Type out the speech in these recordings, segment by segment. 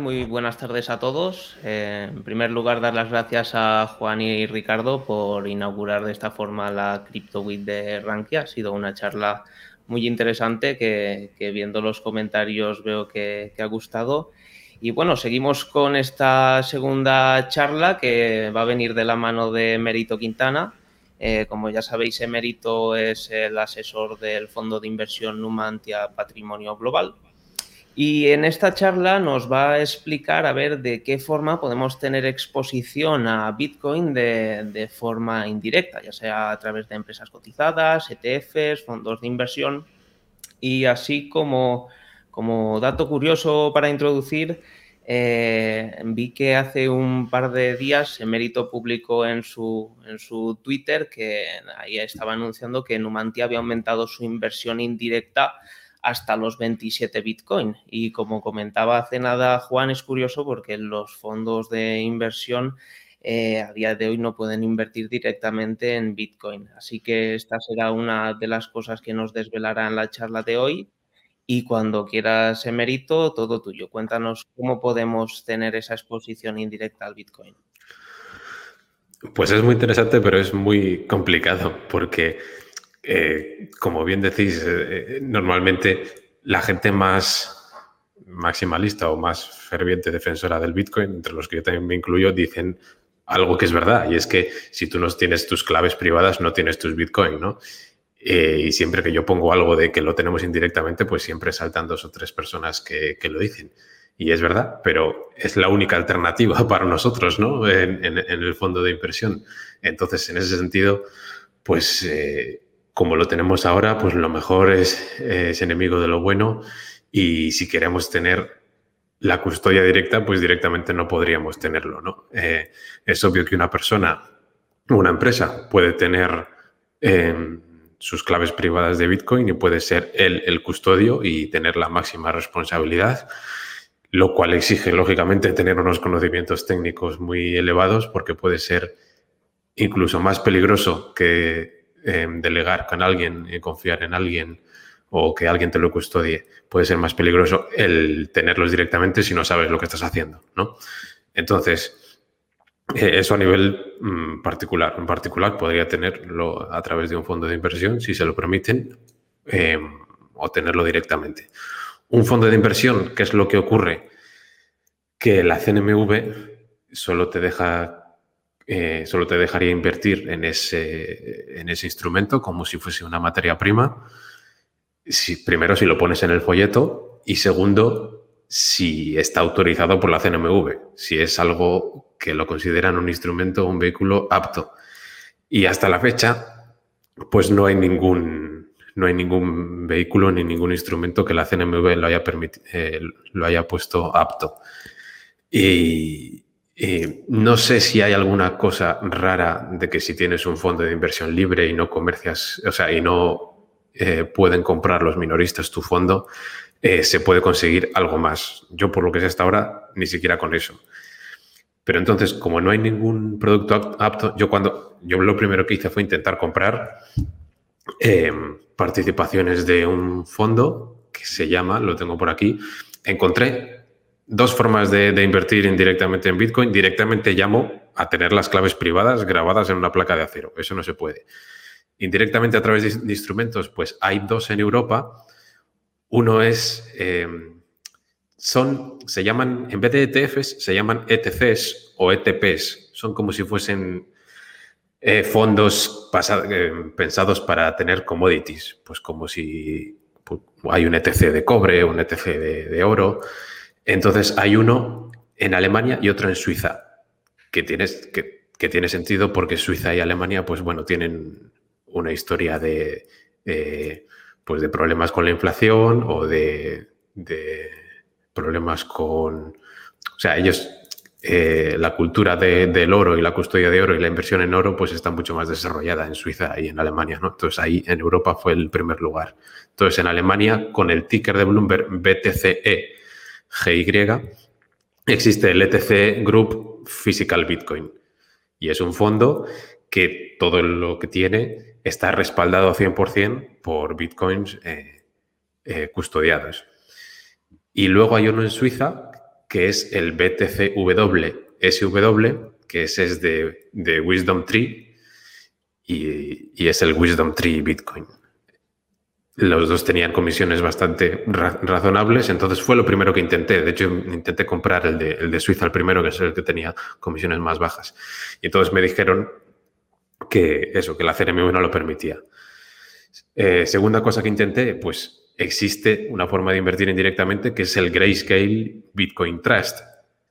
Muy buenas tardes a todos. Eh, en primer lugar, dar las gracias a Juan y Ricardo por inaugurar de esta forma la Crypto Week de Rankia. Ha sido una charla muy interesante que, viendo los comentarios veo que, ha gustado. Y bueno, seguimos con esta segunda charla que va a venir de la mano de Mérito Quintana. Eh, como ya sabéis, Emérito es el asesor del fondo de inversión Numantia Patrimonio Global y en esta charla nos va a explicar a ver de qué forma podemos tener exposición a Bitcoin de, forma indirecta, ya sea a través de empresas cotizadas, ETFs, fondos de inversión. Y así como, como dato curioso para introducir, eh, vi que hace un par de días Emérito publicó en su, en su Twitter que ahí estaba anunciando que Numantia había aumentado su inversión indirecta hasta los 27 Bitcoin. Y como comentaba hace nada Juan, es curioso porque los fondos de inversión eh, a día de hoy no pueden invertir directamente en Bitcoin. Así que esta será una de las cosas que nos desvelará en la charla de hoy. Y cuando quieras, Emerito, todo tuyo. Cuéntanos cómo podemos tener esa exposición indirecta al Bitcoin. Pues es muy interesante, pero es muy complicado porque eh, como bien decís, eh, eh, normalmente la gente más maximalista o más ferviente defensora del Bitcoin, entre los que yo también me incluyo, dicen algo que es verdad, y es que si tú no tienes tus claves privadas, no tienes tus Bitcoin, ¿no? y siempre que yo pongo algo de que lo tenemos indirectamente, pues siempre saltan dos o tres personas que, lo dicen. Y es verdad, pero es la única alternativa para nosotros, ¿no? En, el fondo de inversión. Entonces, en ese sentido, pues como lo tenemos ahora, pues lo mejor es, enemigo de lo bueno y si queremos tener la custodia directa, pues directamente no podríamos tenerlo, ¿no? Eh, es obvio que una persona, una empresa puede tener em, sus claves privadas de Bitcoin y puede ser él el custodio y tener la máxima responsabilidad, lo cual exige, lógicamente, tener unos conocimientos técnicos muy elevados porque puede ser incluso más peligroso que Em, delegar con alguien y confiar en alguien o que alguien te lo custodie, puede ser más peligroso el tenerlos directamente si no sabes lo que estás haciendo, ¿no? Entonces, eh, eso a nivel mm, particular. En particular, podría tenerlo a través de un fondo de inversión, si se lo permiten, em, o tenerlo directamente. Un fondo de inversión, ¿qué es lo que ocurre? Que la CNMV solo te deja eh, solo te dejaría invertir en ese, en ese instrumento como si fuese una materia prima. Si, primero, si lo pones en el folleto y segundo, si está autorizado por la CNMV, si es algo que lo consideran un instrumento o un vehículo apto. Y hasta la fecha, pues no hay ningún, no hay ningún vehículo ni ningún instrumento que la CNMV lo haya, eh, lo haya puesto apto. Y, eh, no sé si hay alguna cosa rara de que si tienes un fondo de inversión libre y no comercias, o sea, y no eh, pueden comprar los minoristas tu fondo, eh, se puede conseguir algo más. Yo, por lo que sé hasta ahora, ni siquiera con eso. Pero entonces, como no hay ningún producto apto, yo cuando yo lo primero que hice fue intentar comprar participaciones de un fondo que se llama, lo tengo por aquí, encontré dos formas de, invertir indirectamente en Bitcoin. Directamente llamo a tener las claves privadas grabadas en una placa de acero. Eso no se puede. Indirectamente a través de, instrumentos, pues hay dos en Europa. Uno es, eh, son, se llaman, en vez de ETFs, se llaman ETCs o ETPs. Son como si fuesen eh, fondos eh, pensados para tener commodities, pues como si hay un ETC de cobre, un ETC de oro. Entonces hay uno en Alemania y otro en Suiza, que, que, tiene sentido porque Suiza y Alemania, pues bueno, tienen una historia de, pues de problemas con la inflación o de, problemas con o sea, ellos, eh, la cultura del oro y la custodia de oro y la inversión en oro, pues está mucho más desarrollada en Suiza y en Alemania, ¿no? Entonces ahí en Europa fue el primer lugar. Entonces en Alemania, con el ticker de Bloomberg BTCE GY, existe el ETC Group Physical Bitcoin. Y es un fondo que todo lo que tiene está respaldado 100% por bitcoins eh, eh, custodiados. Y luego hay uno en Suiza que es el BTCW SW, que ese es de, Wisdom Tree y, es el Wisdom Tree Bitcoin. Los dos tenían comisiones bastante razonables, entonces fue lo primero que intenté. De hecho, intenté comprar el de, el de Suiza, el primero, que es el que tenía comisiones más bajas. Y entonces me dijeron que eso, que la CNMV no lo permitía. Eh, segunda cosa que intenté, pues existe una forma de invertir indirectamente que es el Grayscale Bitcoin Trust,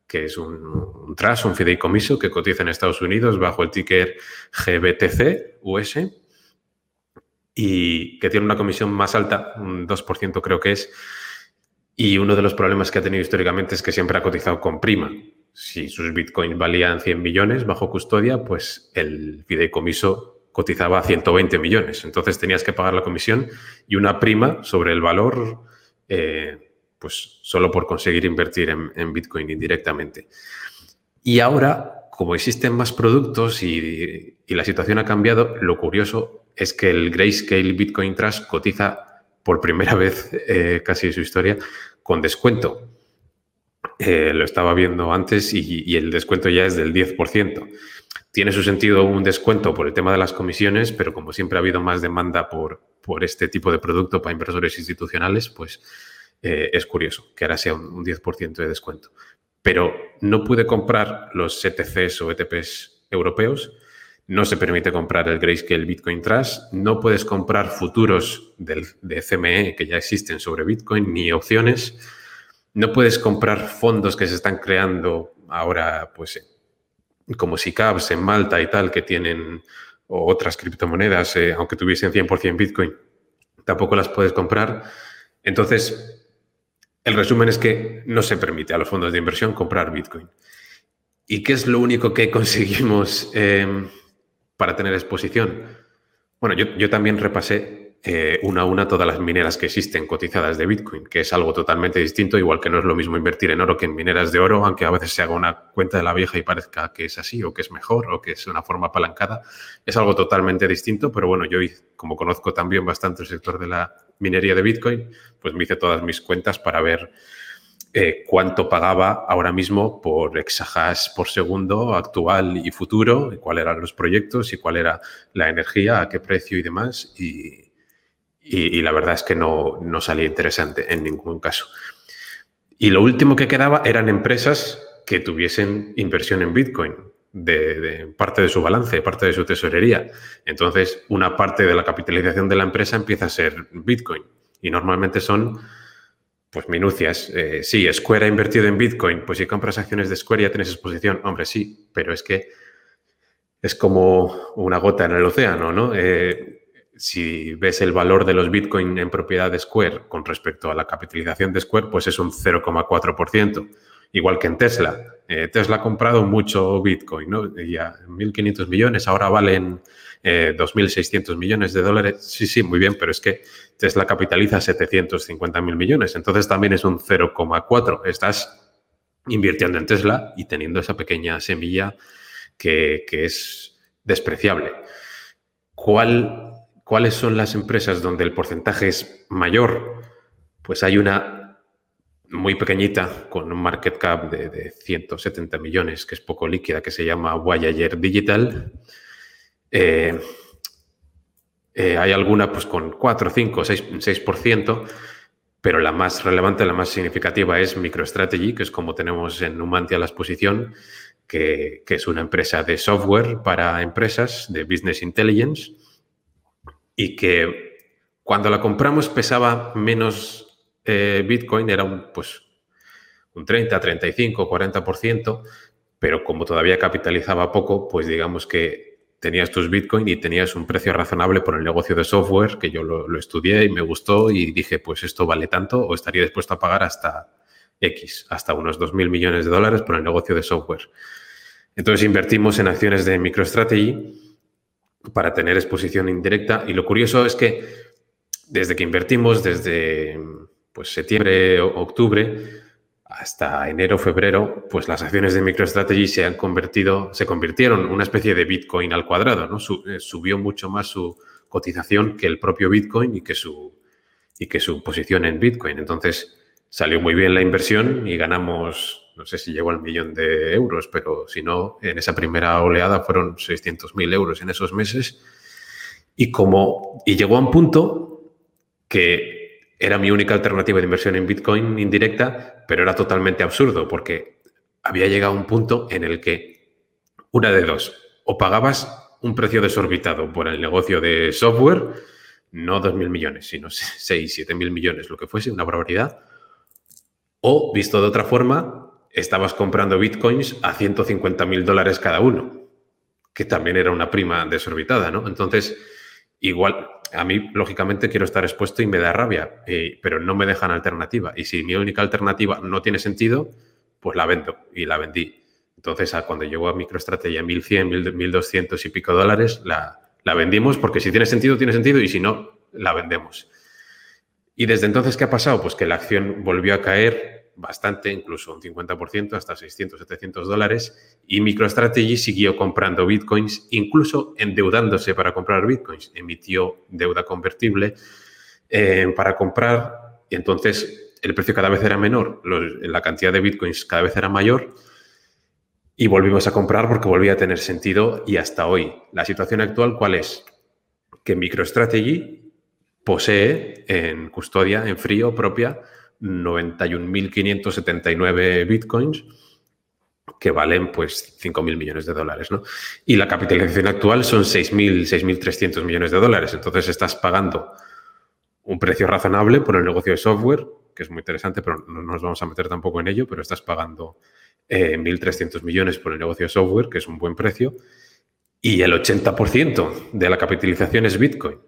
que es un, trust, un fideicomiso que cotiza en Estados Unidos bajo el ticker GBTC US y que tiene una comisión más alta, un 2% creo que es, y uno de los problemas que ha tenido históricamente es que siempre ha cotizado con prima. Si sus bitcoins valían 100 millones bajo custodia, pues el fideicomiso cotizaba a 120 millones. Entonces tenías que pagar la comisión y una prima sobre el valor, eh, pues solo por conseguir invertir en, Bitcoin indirectamente. Y ahora, como existen más productos y, la situación ha cambiado, lo curioso es que el Grayscale Bitcoin Trust cotiza por primera vez eh, casi en su historia con descuento. Eh, lo estaba viendo antes y, el descuento ya es del 10% tiene su sentido un descuento por el tema de las comisiones, pero como siempre ha habido más demanda por, por este tipo de producto para inversores institucionales, pues eh, es curioso que ahora sea un, 10% de descuento. Pero no pude comprar los ETCs o ETPs europeos, no se permite comprar el Grayscale Bitcoin Trust, no puedes comprar futuros del, de CME que ya existen sobre Bitcoin, ni opciones, no puedes comprar fondos que se están creando ahora, pues como SICAPs en Malta y tal, que tienen otras criptomonedas, eh, aunque tuviesen 100% Bitcoin, tampoco las puedes comprar. Entonces, el resumen es que no se permite a los fondos de inversión comprar Bitcoin. ¿Y qué es lo único que conseguimos em, para tener exposición? Bueno, yo, yo también repasé eh, una a una todas las mineras que existen cotizadas de Bitcoin, que es algo totalmente distinto, igual que no es lo mismo invertir en oro que en mineras de oro, aunque a veces se haga una cuenta de la vieja y parezca que es así o que es mejor o que es una forma apalancada. Es algo totalmente distinto, pero bueno, yo como conozco también bastante el sector de la minería de Bitcoin, pues me hice todas mis cuentas para ver eh, cuánto pagaba ahora mismo por exahash por segundo actual y futuro, y cuáles eran los proyectos y cuál era la energía, a qué precio y demás. Y, y, la verdad es que no, no salía interesante en ningún caso. Y lo último que quedaba eran empresas que tuviesen inversión en Bitcoin, de, parte de su balance, parte de su tesorería. Entonces, una parte de la capitalización de la empresa empieza a ser Bitcoin. Y normalmente son, pues, minucias. Eh, sí, Square ha invertido en Bitcoin. Pues si compras acciones de Square ya tienes exposición. Hombre, sí, pero es que es como una gota en el océano, ¿no? Eh, si ves el valor de los Bitcoin en propiedad de Square con respecto a la capitalización de Square, pues es un 0,4%. Igual que en Tesla. Eh, Tesla ha comprado mucho Bitcoin, ¿no? Ya 1.500 millones, ahora valen 2.600 eh, millones de dólares. Sí, sí, muy bien, pero es que Tesla capitaliza 750.000 millones, entonces también es un 0,4. Estás invirtiendo en Tesla y teniendo esa pequeña semilla que, es despreciable. ¿Cuál ¿Cuáles son las empresas donde el porcentaje es mayor? Pues hay una muy pequeñita con un market cap de, 170 millones, que es poco líquida, que se llama Voyager Digital. Eh, eh, hay alguna pues con 4, 5, 6, 6%, pero la más relevante, la más significativa es MicroStrategy, que es como tenemos en Numantia la exposición, que, que es una empresa de software para empresas de Business Intelligence y que cuando la compramos pesaba menos eh, Bitcoin, era un, pues, un 30, 35, 40%, pero como todavía capitalizaba poco, pues digamos que tenías tus Bitcoin y tenías un precio razonable por el negocio de software, que yo lo, estudié y me gustó y dije, pues esto vale tanto o estaría dispuesto a pagar hasta, X, hasta unos 2.000 millones de dólares por el negocio de software. Entonces invertimos en acciones de MicroStrategy para tener exposición indirecta y lo curioso es que desde que invertimos, desde pues, septiembre, octubre, hasta enero, febrero, pues las acciones de MicroStrategy se han convertido, se convirtieron en una especie de Bitcoin al cuadrado, ¿no? Eh, subió mucho más su cotización que el propio Bitcoin y que su, y que su posición en Bitcoin. Entonces, salió muy bien la inversión y ganamos, no sé si llegó al millón de euros, pero si no, en esa primera oleada fueron 600.000 euros en esos meses. Y como, y llegó a un punto que era mi única alternativa de inversión en Bitcoin indirecta, pero era totalmente absurdo porque había llegado a un punto en el que una de dos, o pagabas un precio desorbitado por el negocio de software, no 2.000 millones, sino 6, 7.000 millones, lo que fuese, una barbaridad, o, visto de otra forma, estabas comprando bitcoins a 150.000 dólares cada uno, que también era una prima desorbitada, ¿no? Entonces, igual, a mí, lógicamente, quiero estar expuesto y me da rabia, eh, pero no me dejan alternativa. Y si mi única alternativa no tiene sentido, pues la vendo y la vendí. Entonces, cuando llegó a MicroStrategy 1100, 1200 y pico dólares, la, la vendimos porque si tiene sentido, tiene sentido y si no, la vendemos. Y desde entonces, ¿qué ha pasado? Pues que la acción volvió a caer bastante, incluso un 50%, hasta 600, 700 dólares, y MicroStrategy siguió comprando bitcoins, incluso endeudándose para comprar bitcoins. Emitió deuda convertible eh, para comprar, y entonces el precio cada vez era menor, la cantidad de bitcoins cada vez era mayor, y volvimos a comprar porque volvía a tener sentido, y hasta hoy. La situación actual, ¿cuál es? Que MicroStrategy posee en custodia, en frío propia, 91.579 bitcoins que valen pues 5.000 millones de dólares, ¿no? Y la capitalización actual son 6.000, 6.300 millones de dólares. Entonces estás pagando un precio razonable por el negocio de software, que es muy interesante, pero no nos vamos a meter tampoco en ello, pero estás pagando 1.300 eh, millones por el negocio de software, que es un buen precio, y el 80% de la capitalización es Bitcoin.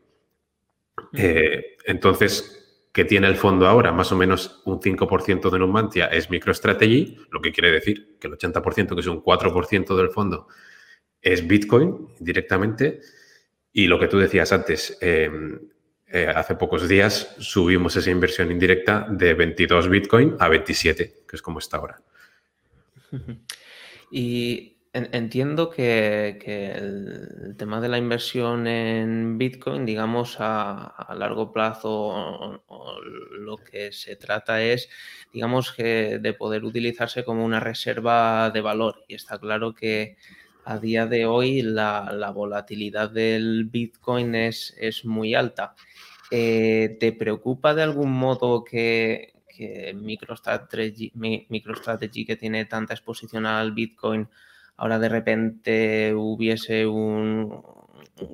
Eh, entonces, que tiene el fondo ahora, más o menos un 5% de Numantia es MicroStrategy, lo que quiere decir que el 80%, que es un 4% del fondo, es Bitcoin directamente. Y lo que tú decías antes, em, eh, hace pocos días subimos esa inversión indirecta de 22 Bitcoin a 27, que es como está ahora. Y Entiendo que, el, tema de la inversión en Bitcoin, digamos, a, largo plazo, lo que se trata es, digamos, que de poder utilizarse como una reserva de valor. Y está claro que a día de hoy la, volatilidad del Bitcoin es, es muy alta. Eh, ¿Te preocupa de algún modo que, que MicroStrategy, MicroStrategy, que tiene tanta exposición al Bitcoin, ahora de repente hubiese un,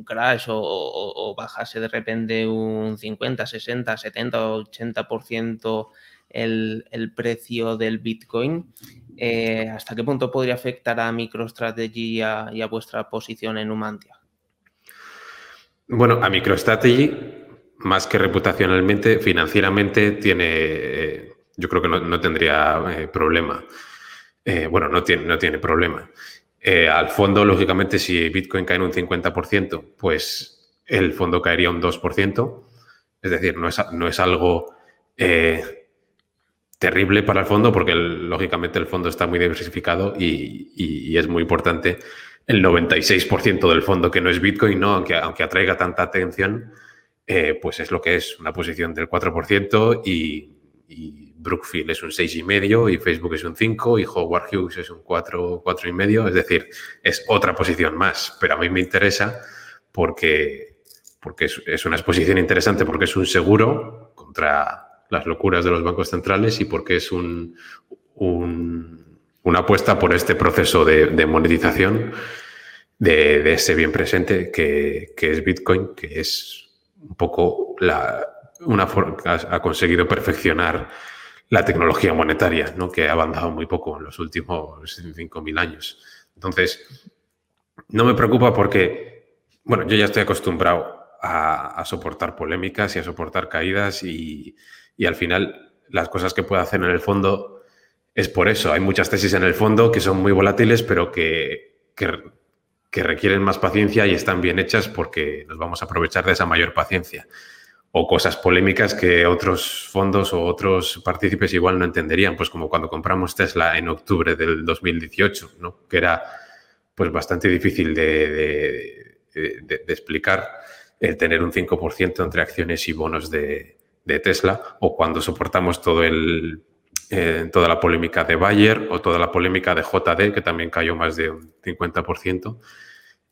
crash o, bajase de repente un 50, 60, 70, 80% el, el precio del Bitcoin, eh, ¿hasta qué punto podría afectar a MicroStrategy y a, vuestra posición en Humantia? Bueno, a MicroStrategy, más que reputacionalmente, financieramente tiene, eh, yo creo que no, tendría eh, problema. Eh, bueno, no tiene, no tiene problema. Eh, al fondo, lógicamente, si Bitcoin cae en un 50%, pues el fondo caería un 2%. Es decir, no es, no es algo eh, terrible para el fondo porque, lógicamente, el fondo está muy diversificado y, es muy importante el 96% del fondo que no es Bitcoin, ¿no? aunque, aunque atraiga tanta atención, pues es lo que es, una posición del 4% y Brookfield es un 6,5 y Facebook es un 5 y Howard Hughes es un 4, 4,5. Es decir, es otra posición más, pero a mí me interesa porque, porque es, una exposición interesante, porque es un seguro contra las locuras de los bancos centrales y porque es un, una apuesta por este proceso de, monetización de, ese bien presente que, es Bitcoin, que es un poco la, una ha conseguido perfeccionar la tecnología monetaria, ¿no? que ha avanzado muy poco en los últimos 5.000 años. Entonces, no me preocupa porque, bueno, yo ya estoy acostumbrado a, soportar polémicas y a soportar caídas y, al final las cosas que puedo hacer en el fondo es por eso. Hay muchas tesis en el fondo que son muy volátiles, pero que, que, requieren más paciencia y están bien hechas porque nos vamos a aprovechar de esa mayor paciencia. O cosas polémicas que otros fondos o otros partícipes igual no entenderían, pues como cuando compramos Tesla en octubre del 2018, ¿no? que era pues bastante difícil de, explicar el tener un 5% entre acciones y bonos de, Tesla, o cuando soportamos todo el, eh, toda la polémica de Bayer o toda la polémica de JD, que también cayó más de un 50%,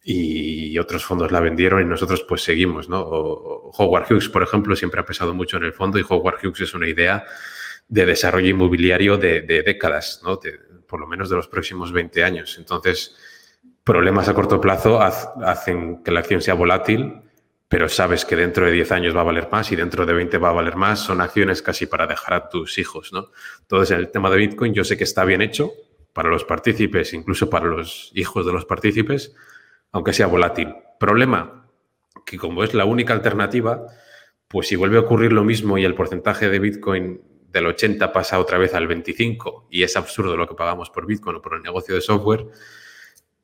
y otros fondos la vendieron y nosotros pues seguimos, ¿no? Howard Hughes, por ejemplo, siempre ha pesado mucho en el fondo y Howard Hughes es una idea de desarrollo inmobiliario de, décadas, ¿no? por lo menos de los próximos 20 años. Entonces, problemas a corto plazo hacen que la acción sea volátil pero sabes que dentro de 10 años va a valer más y dentro de 20 va a valer más, son acciones casi para dejar a tus hijos, ¿no? Entonces, el tema de Bitcoin yo sé que está bien hecho para los partícipes, incluso para los hijos de los partícipes, aunque sea volátil. Problema, que como es la única alternativa, pues si vuelve a ocurrir lo mismo y el porcentaje de Bitcoin del 80 pasa otra vez al 25 y es absurdo lo que pagamos por Bitcoin o por el negocio de software,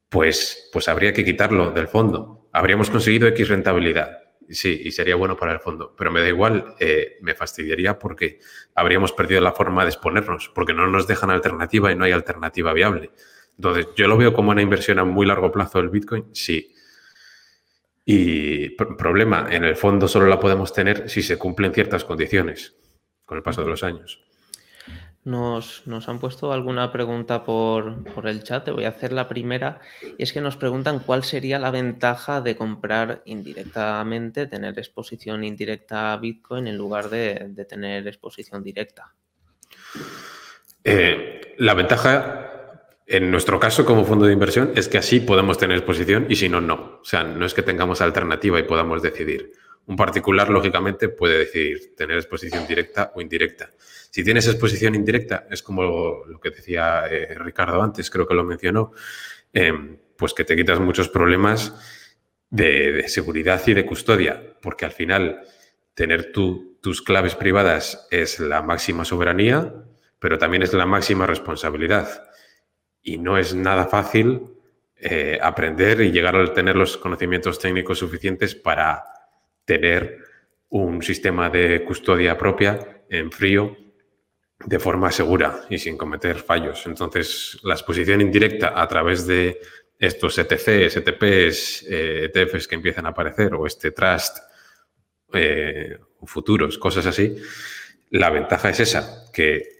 pues, pues habría que quitarlo del fondo. Habríamos conseguido X rentabilidad. Sí, y sería bueno para el fondo, pero me da igual, eh, me fastidiaría porque habríamos perdido la forma de exponernos, porque no nos dejan alternativa y no hay alternativa viable. Entonces, yo lo veo como una inversión a muy largo plazo el Bitcoin, sí. Y problema, en el fondo solo la podemos tener si se cumplen ciertas condiciones con el paso de los años. Nos, han puesto alguna pregunta por, el chat, te voy a hacer la primera, y es que nos preguntan cuál sería la ventaja de comprar indirectamente, tener exposición indirecta a Bitcoin en lugar de, tener exposición directa. Eh, la ventaja, en nuestro caso como fondo de inversión, es que así podemos tener exposición y si no, no. O sea, no es que tengamos alternativa y podamos decidir. Un particular, lógicamente, puede decidir tener exposición directa o indirecta. Si tienes exposición indirecta, es como lo que decía eh, Ricardo antes, creo que lo mencionó, em, pues que te quitas muchos problemas de, seguridad y de custodia, porque al final tener tus claves privadas es la máxima soberanía, pero también es la máxima responsabilidad. Y no es nada fácil eh, aprender y llegar a tener los conocimientos técnicos suficientes para tener un sistema de custodia propia en frío de forma segura y sin cometer fallos. Entonces, la exposición indirecta a través de estos ETCs, ETPs, ETFs que empiezan a aparecer o este trust, eh, futuros, cosas así, la ventaja es esa, que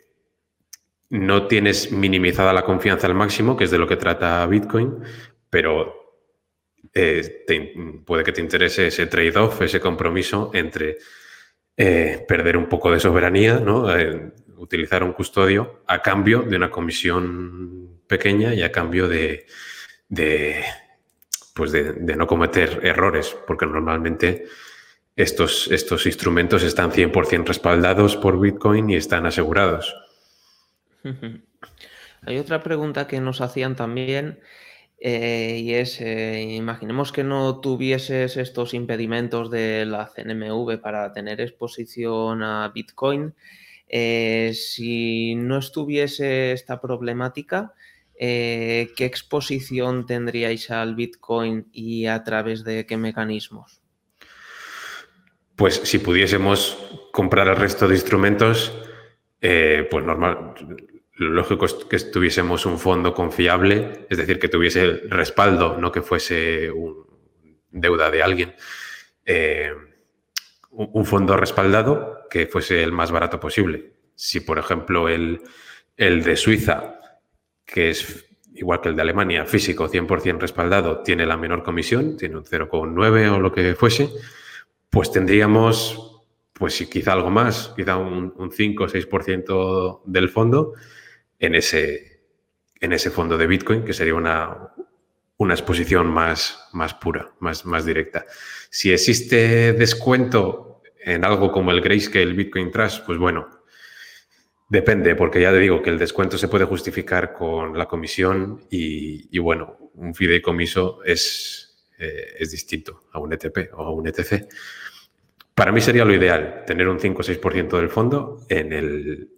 no tienes minimizada la confianza al máximo, que es de lo que trata Bitcoin, pero eh, puede que te interese ese trade-off, ese compromiso entre eh, perder un poco de soberanía, ¿no? utilizar un custodio a cambio de una comisión pequeña y a cambio de, pues de, no cometer errores, porque normalmente estos, estos instrumentos están 100% respaldados por Bitcoin y están asegurados. Hay otra pregunta que nos hacían también eh, y es, eh, imaginemos que no tuvieses estos impedimentos de la CNMV para tener exposición a Bitcoin. Eh, si no estuviese esta problemática, ¿qué exposición tendríais al Bitcoin y a través de qué mecanismos? Pues si pudiésemos comprar el resto de instrumentos, pues normal, lo lógico es que tuviésemos un fondo confiable, es decir, que tuviese respaldo, no que fuese un deuda de alguien un fondo respaldado que fuese el más barato posible. Si, por ejemplo, el, de Suiza, que es igual que el de Alemania, físico 100% respaldado, tiene la menor comisión, tiene un 0,9 o lo que fuese, pues tendríamos, pues quizá algo más, quizá un, 5 o 6% del fondo en ese, en ese fondo de Bitcoin, que sería una, una exposición más, más pura, más, más directa. Si existe descuento en algo como el Grayscale Bitcoin Trust, pues bueno, depende, porque ya te digo que el descuento se puede justificar con la comisión y, bueno, un fideicomiso es, eh, es distinto a un ETP o a un ETC. Para mí sería lo ideal tener un 5 o 6% del fondo en el,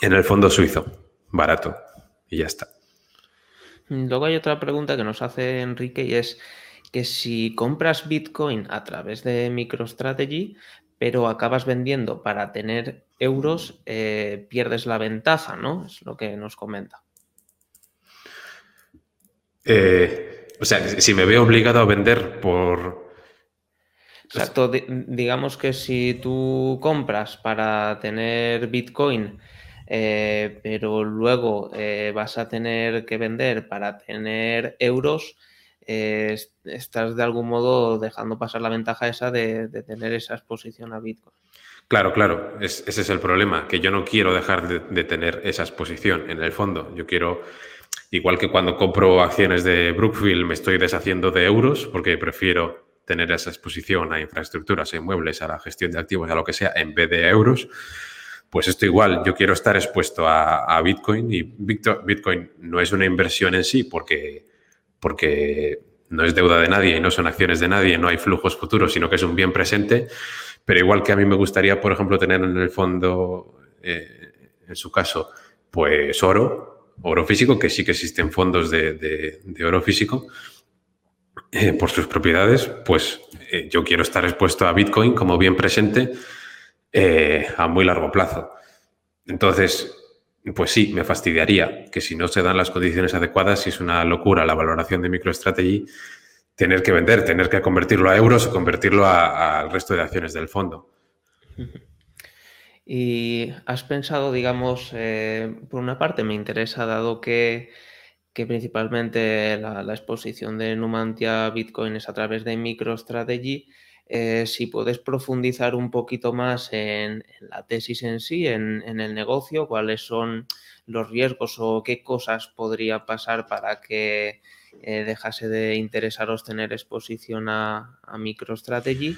en el fondo suizo, barato y ya está. Luego hay otra pregunta que nos hace Enrique y es que si compras Bitcoin a través de MicroStrategy, pero acabas vendiendo para tener euros, eh, pierdes la ventaja, ¿no? Es lo que nos comenta. Eh, o sea, si me veo obligado a vender por... Exacto, digamos que si tú compras para tener Bitcoin, eh, pero luego vas a tener que vender para tener euros, estás de algún modo dejando pasar la ventaja esa de, tener esa exposición a Bitcoin. Claro, claro, ese es el problema, que yo no quiero dejar de, tener esa exposición en el fondo. Yo quiero, igual que cuando compro acciones de Brookfield, me estoy deshaciendo de euros porque prefiero tener esa exposición a infraestructuras, a inmuebles, a la gestión de activos, a lo que sea, en vez de euros. Pues esto igual, yo quiero estar expuesto a, Bitcoin y Bitcoin no es una inversión en sí porque porque no es deuda de nadie y no son acciones de nadie, no hay flujos futuros, sino que es un bien presente. Pero igual que a mí me gustaría, por ejemplo, tener en el fondo, eh, en su caso, pues oro, oro físico, que sí que existen fondos de, oro físico eh, por sus propiedades, pues eh, yo quiero estar expuesto a Bitcoin como bien presente a muy largo plazo. Entonces, pues sí, me fastidiaría que si no se dan las condiciones adecuadas, si es una locura la valoración de MicroStrategy, tener que vender, tener que convertirlo a euros o convertirlo al resto de acciones del fondo. Y has pensado, digamos, eh, por una parte me interesa, dado que, principalmente la, exposición de Numantia Bitcoin es a través de MicroStrategy, eh, si puedes profundizar un poquito más en, la tesis en sí, en, el negocio, cuáles son los riesgos o qué cosas podría pasar para que eh, dejase de interesaros tener exposición a, MicroStrategy.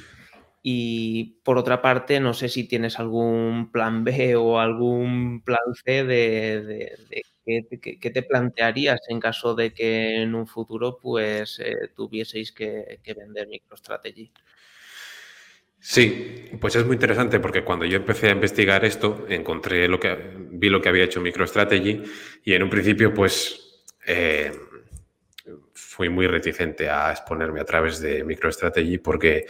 Y por otra parte, no sé si tienes algún plan B o algún plan C de, qué, te plantearías en caso de que en un futuro pues eh, tuvieseis que, que vender MicroStrategy. Sí, pues es muy interesante porque cuando yo empecé a investigar esto, encontré lo que vi lo que había hecho MicroStrategy y en un principio, pues eh, fui muy reticente a exponerme a través de MicroStrategy porque,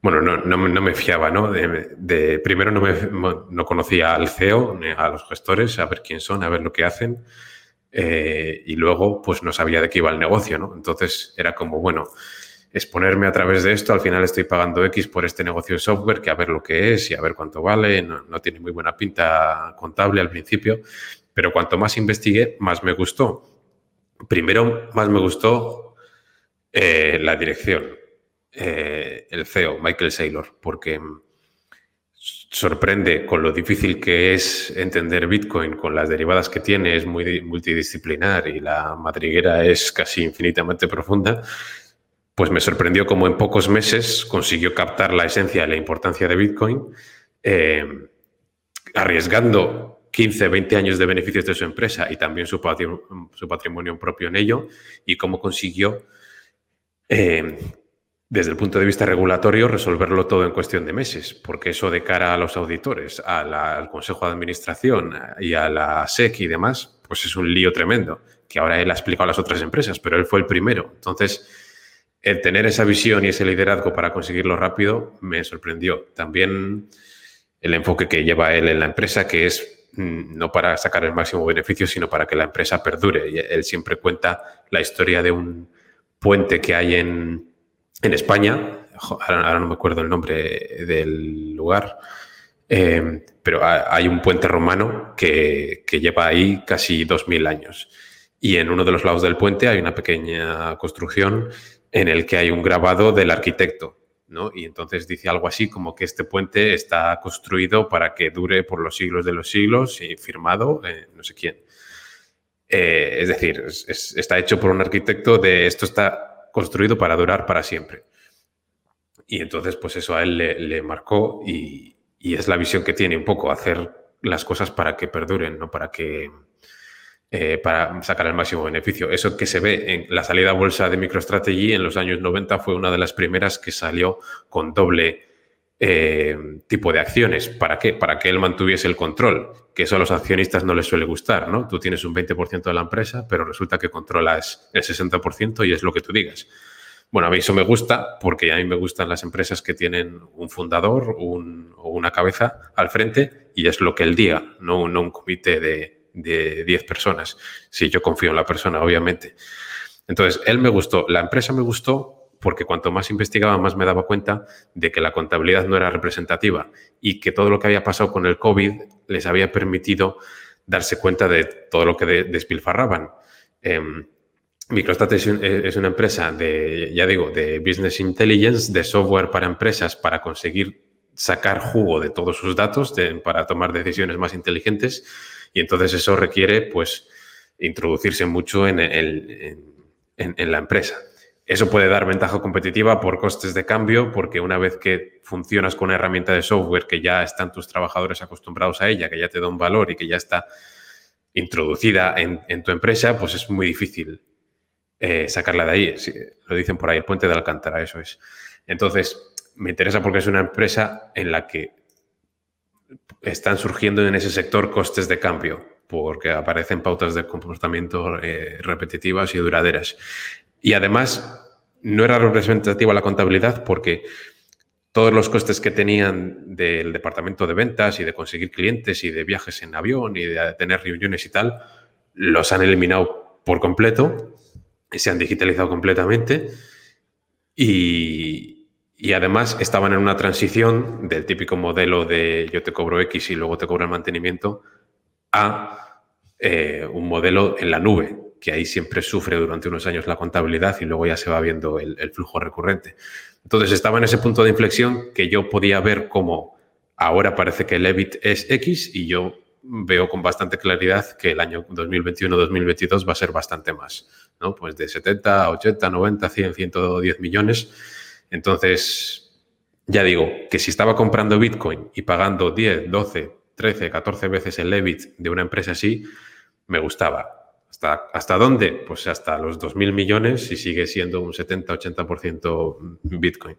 bueno, no, me fiaba, ¿no? De, primero no, me, no conocía al CEO, a los gestores, a ver quién son, a ver lo que hacen. Eh, y luego, pues no sabía de qué iba el negocio, ¿no? Entonces era como, bueno, exponerme a través de esto, al final estoy pagando X por este negocio de software, que a ver lo que es y a ver cuánto vale, no, tiene muy buena pinta contable al principio, pero cuanto más investigué, más me gustó. Primero, más me gustó eh, la dirección, eh, el CEO, Michael Saylor, porque sorprende con lo difícil que es entender Bitcoin, con las derivadas que tiene, es muy multidisciplinar y la madriguera es casi infinitamente profunda pues me sorprendió cómo en pocos meses consiguió captar la esencia y la importancia de Bitcoin, eh, arriesgando 15, 20 años de beneficios de su empresa y también su, patrimonio propio en ello, y cómo consiguió, eh, desde el punto de vista regulatorio, resolverlo todo en cuestión de meses, porque eso de cara a los auditores, al Consejo de Administración y a la SEC y demás, pues es un lío tremendo, que ahora él ha explicado a las otras empresas, pero él fue el primero. Entonces, el tener esa visión y ese liderazgo para conseguirlo rápido me sorprendió. También el enfoque que lleva él en la empresa, que es mm, no para sacar el máximo beneficio, sino para que la empresa perdure. Y él siempre cuenta la historia de un puente que hay en, España, ahora, no me acuerdo el nombre del lugar, eh, pero hay un puente romano que, que lleva ahí casi 2.000 años. Y en uno de los lados del puente hay una pequeña construcción en el que hay un grabado del arquitecto, ¿no? Y entonces dice algo así como que este puente está construido para que dure por los siglos de los siglos y firmado eh, no sé quién. Eh, es decir, está hecho por un arquitecto de esto está construido para durar para siempre. Y entonces, pues eso a él le, marcó y, y, es la visión que tiene un poco, hacer las cosas para que perduren, no para que eh, para sacar el máximo beneficio. Eso que se ve en la salida a bolsa de MicroStrategy en los años 90 fue una de las primeras que salió con doble eh, tipo de acciones. ¿Para qué? Para que él mantuviese el control, que eso a los accionistas no les suele gustar, ¿no? Tú tienes un 20% de la empresa, pero resulta que controlas el 60% y es lo que tú digas. Bueno, a mí eso me gusta porque a mí me gustan las empresas que tienen un fundador o una cabeza al frente y es lo que él diga, no, un comité de, de 10 personas. Si yo confío en la persona, obviamente. Entonces, él me gustó, la empresa me gustó porque cuanto más investigaba, más me daba cuenta de que la contabilidad no era representativa y que todo lo que había pasado con el COVID les había permitido darse cuenta de todo lo que despilfarraban. Eh, Microstat es, una empresa de, ya digo, de business intelligence, de software para empresas para conseguir sacar jugo de todos sus datos para tomar decisiones más inteligentes y entonces eso requiere pues introducirse mucho en, en la empresa. Eso puede dar ventaja competitiva por costes de cambio, porque una vez que funcionas con una herramienta de software que ya están tus trabajadores acostumbrados a ella, que ya te da un valor y que ya está introducida en, tu empresa, pues es muy difícil eh, sacarla de ahí. lo dicen por ahí, el puente de Alcántara, eso es. Entonces, me interesa porque es una empresa en la que están surgiendo en ese sector costes de cambio, porque aparecen pautas de comportamiento eh, repetitivas y duraderas. Y además, no era representativa la contabilidad porque todos los costes que tenían del departamento de ventas y de conseguir clientes y de viajes en avión y de tener reuniones y tal, los han eliminado por completo se han digitalizado completamente. Y, además estaban en una transición del típico modelo de yo te cobro X y luego te cobro el mantenimiento a eh, un modelo en la nube, que ahí siempre sufre durante unos años la contabilidad y luego ya se va viendo el, flujo recurrente. Entonces estaba en ese punto de inflexión que yo podía ver cómo ahora parece que el EBIT es X y yo veo con bastante claridad que el año 2021-2022 va a ser bastante más, ¿no? Pues de 70, 80, 90, 100, 110 millones. Entonces, ya digo, que si estaba comprando Bitcoin y pagando 10, 12, 13, 14 veces el EBIT de una empresa así, me gustaba. ¿Hasta, dónde? Pues hasta los 2.000 millones y sigue siendo un 70-80% Bitcoin.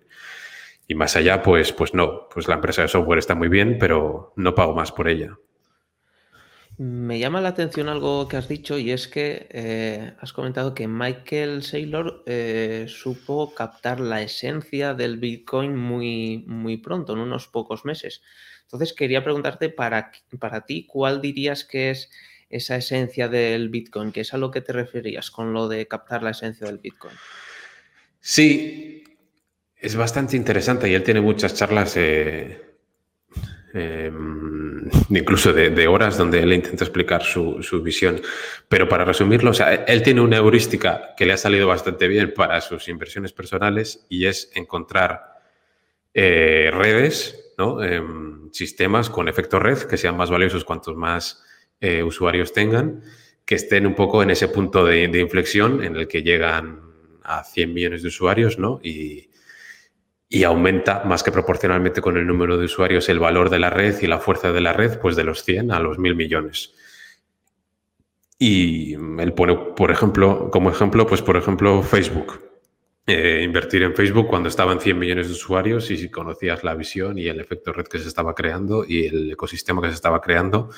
Y más allá, pues, pues no, pues la empresa de software está muy bien, pero no pago más por ella. Me llama la atención algo que has dicho y es que eh, has comentado que Michael Saylor eh, supo captar la esencia del Bitcoin muy, muy pronto, en unos pocos meses. Entonces quería preguntarte para, para ti, ¿cuál dirías que es esa esencia del Bitcoin, que es a lo que te referías con lo de captar la esencia del Bitcoin. Sí, es bastante interesante y él tiene muchas charlas, em, incluso de, horas, donde él intenta explicar su, visión. Pero para resumirlo, él tiene una heurística que le ha salido bastante bien para sus inversiones personales y es encontrar eh, redes, ¿no? Em, sistemas con efecto red que sean más valiosos cuantos más eh, usuarios tengan, que estén un poco en ese punto de, inflexión en el que llegan a 100 millones de usuarios, ¿no? Y, aumenta más que proporcionalmente con el número de usuarios el valor de la red y la fuerza de la red, pues de los 100 a los 1000 millones. Y él pone, por ejemplo, como ejemplo, pues por ejemplo, Facebook. Eh, invertir en Facebook cuando estaban 100 millones de usuarios y si conocías la visión y el efecto red que se estaba creando y el ecosistema que se estaba creando,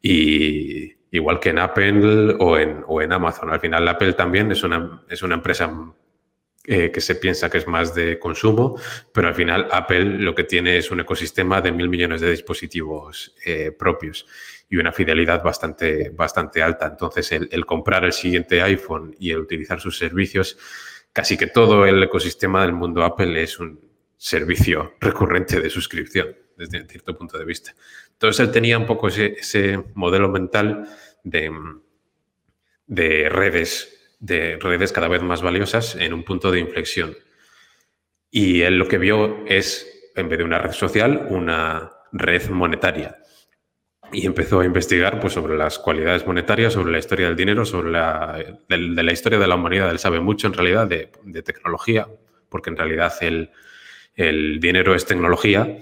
y igual que en Apple o en, o en Amazon. Al final, Apple también es una, es una empresa eh, que se piensa que es más de consumo, pero al final Apple lo que tiene es un ecosistema de mil millones de dispositivos eh, propios y una fidelidad bastante, bastante alta. Entonces, el, comprar el siguiente iPhone y el utilizar sus servicios, casi que todo el ecosistema del mundo Apple es un servicio recurrente de suscripción desde cierto punto de vista. Entonces él tenía un poco ese, modelo mental de, de, redes, de redes cada vez más valiosas en un punto de inflexión. Y él lo que vio es, en vez de una red social, una red monetaria. Y empezó a investigar pues, sobre las cualidades monetarias, sobre la historia del dinero, sobre la, de, la historia de la humanidad. Él sabe mucho en realidad de, de tecnología, porque en realidad el, el dinero es tecnología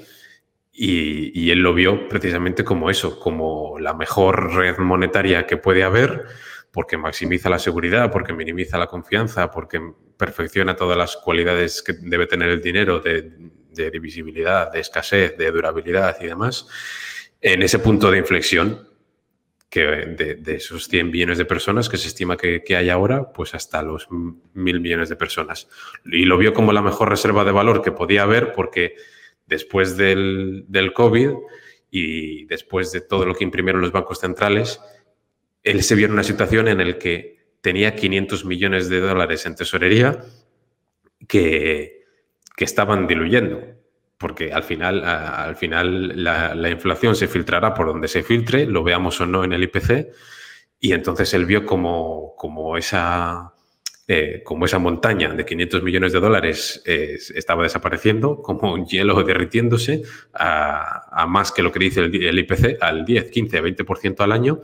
y, él lo vio precisamente como eso, como la mejor red monetaria que puede haber, porque maximiza la seguridad, porque minimiza la confianza, porque perfecciona todas las cualidades que debe tener el dinero de de divisibilidad, de escasez, de durabilidad y demás, en ese punto de inflexión que de, esos 100 millones de personas que se estima que, hay ahora, pues hasta los mil millones de personas. Y lo vio como la mejor reserva de valor que podía haber porque después del, del COVID y después de todo lo que imprimieron los bancos centrales, él se vio en una situación en la que tenía 500 millones de dólares en tesorería que, que estaban diluyendo porque al final, al final la, inflación se filtrará por donde se filtre, lo veamos o no en el IPC, y entonces él vio como, como, esa, eh, como esa montaña de 500 millones de dólares estaba desapareciendo, como un hielo derritiéndose a, más que lo que dice el, IPC, al 10, 15, 20% al año,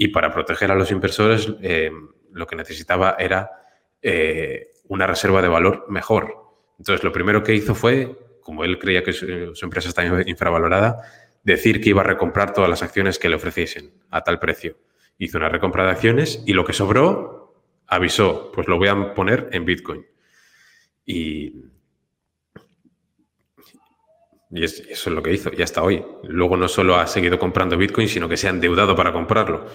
y para proteger a los inversores eh, lo que necesitaba era eh, una reserva de valor mejor. Entonces, lo primero que hizo fue como él creía que su, empresa estaba infravalorada, decir que iba a recomprar todas las acciones que le ofreciesen a tal precio. Hizo una recompra de acciones y lo que sobró avisó, pues lo voy a poner en Bitcoin. Y, y, eso es lo que hizo, y hasta hoy. Luego no solo ha seguido comprando Bitcoin, sino que se ha endeudado para comprarlo.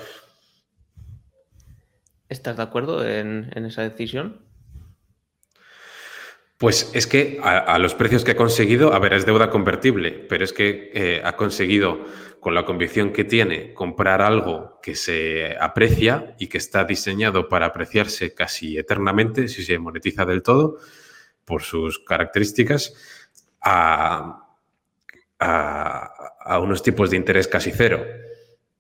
¿Estás de acuerdo en esa decisión? Pues es que a, los precios que ha conseguido, a ver, es deuda convertible, pero es que eh, ha conseguido, con la convicción que tiene, comprar algo que se aprecia y que está diseñado para apreciarse casi eternamente, si se monetiza del todo, por sus características, a, a unos tipos de interés casi cero.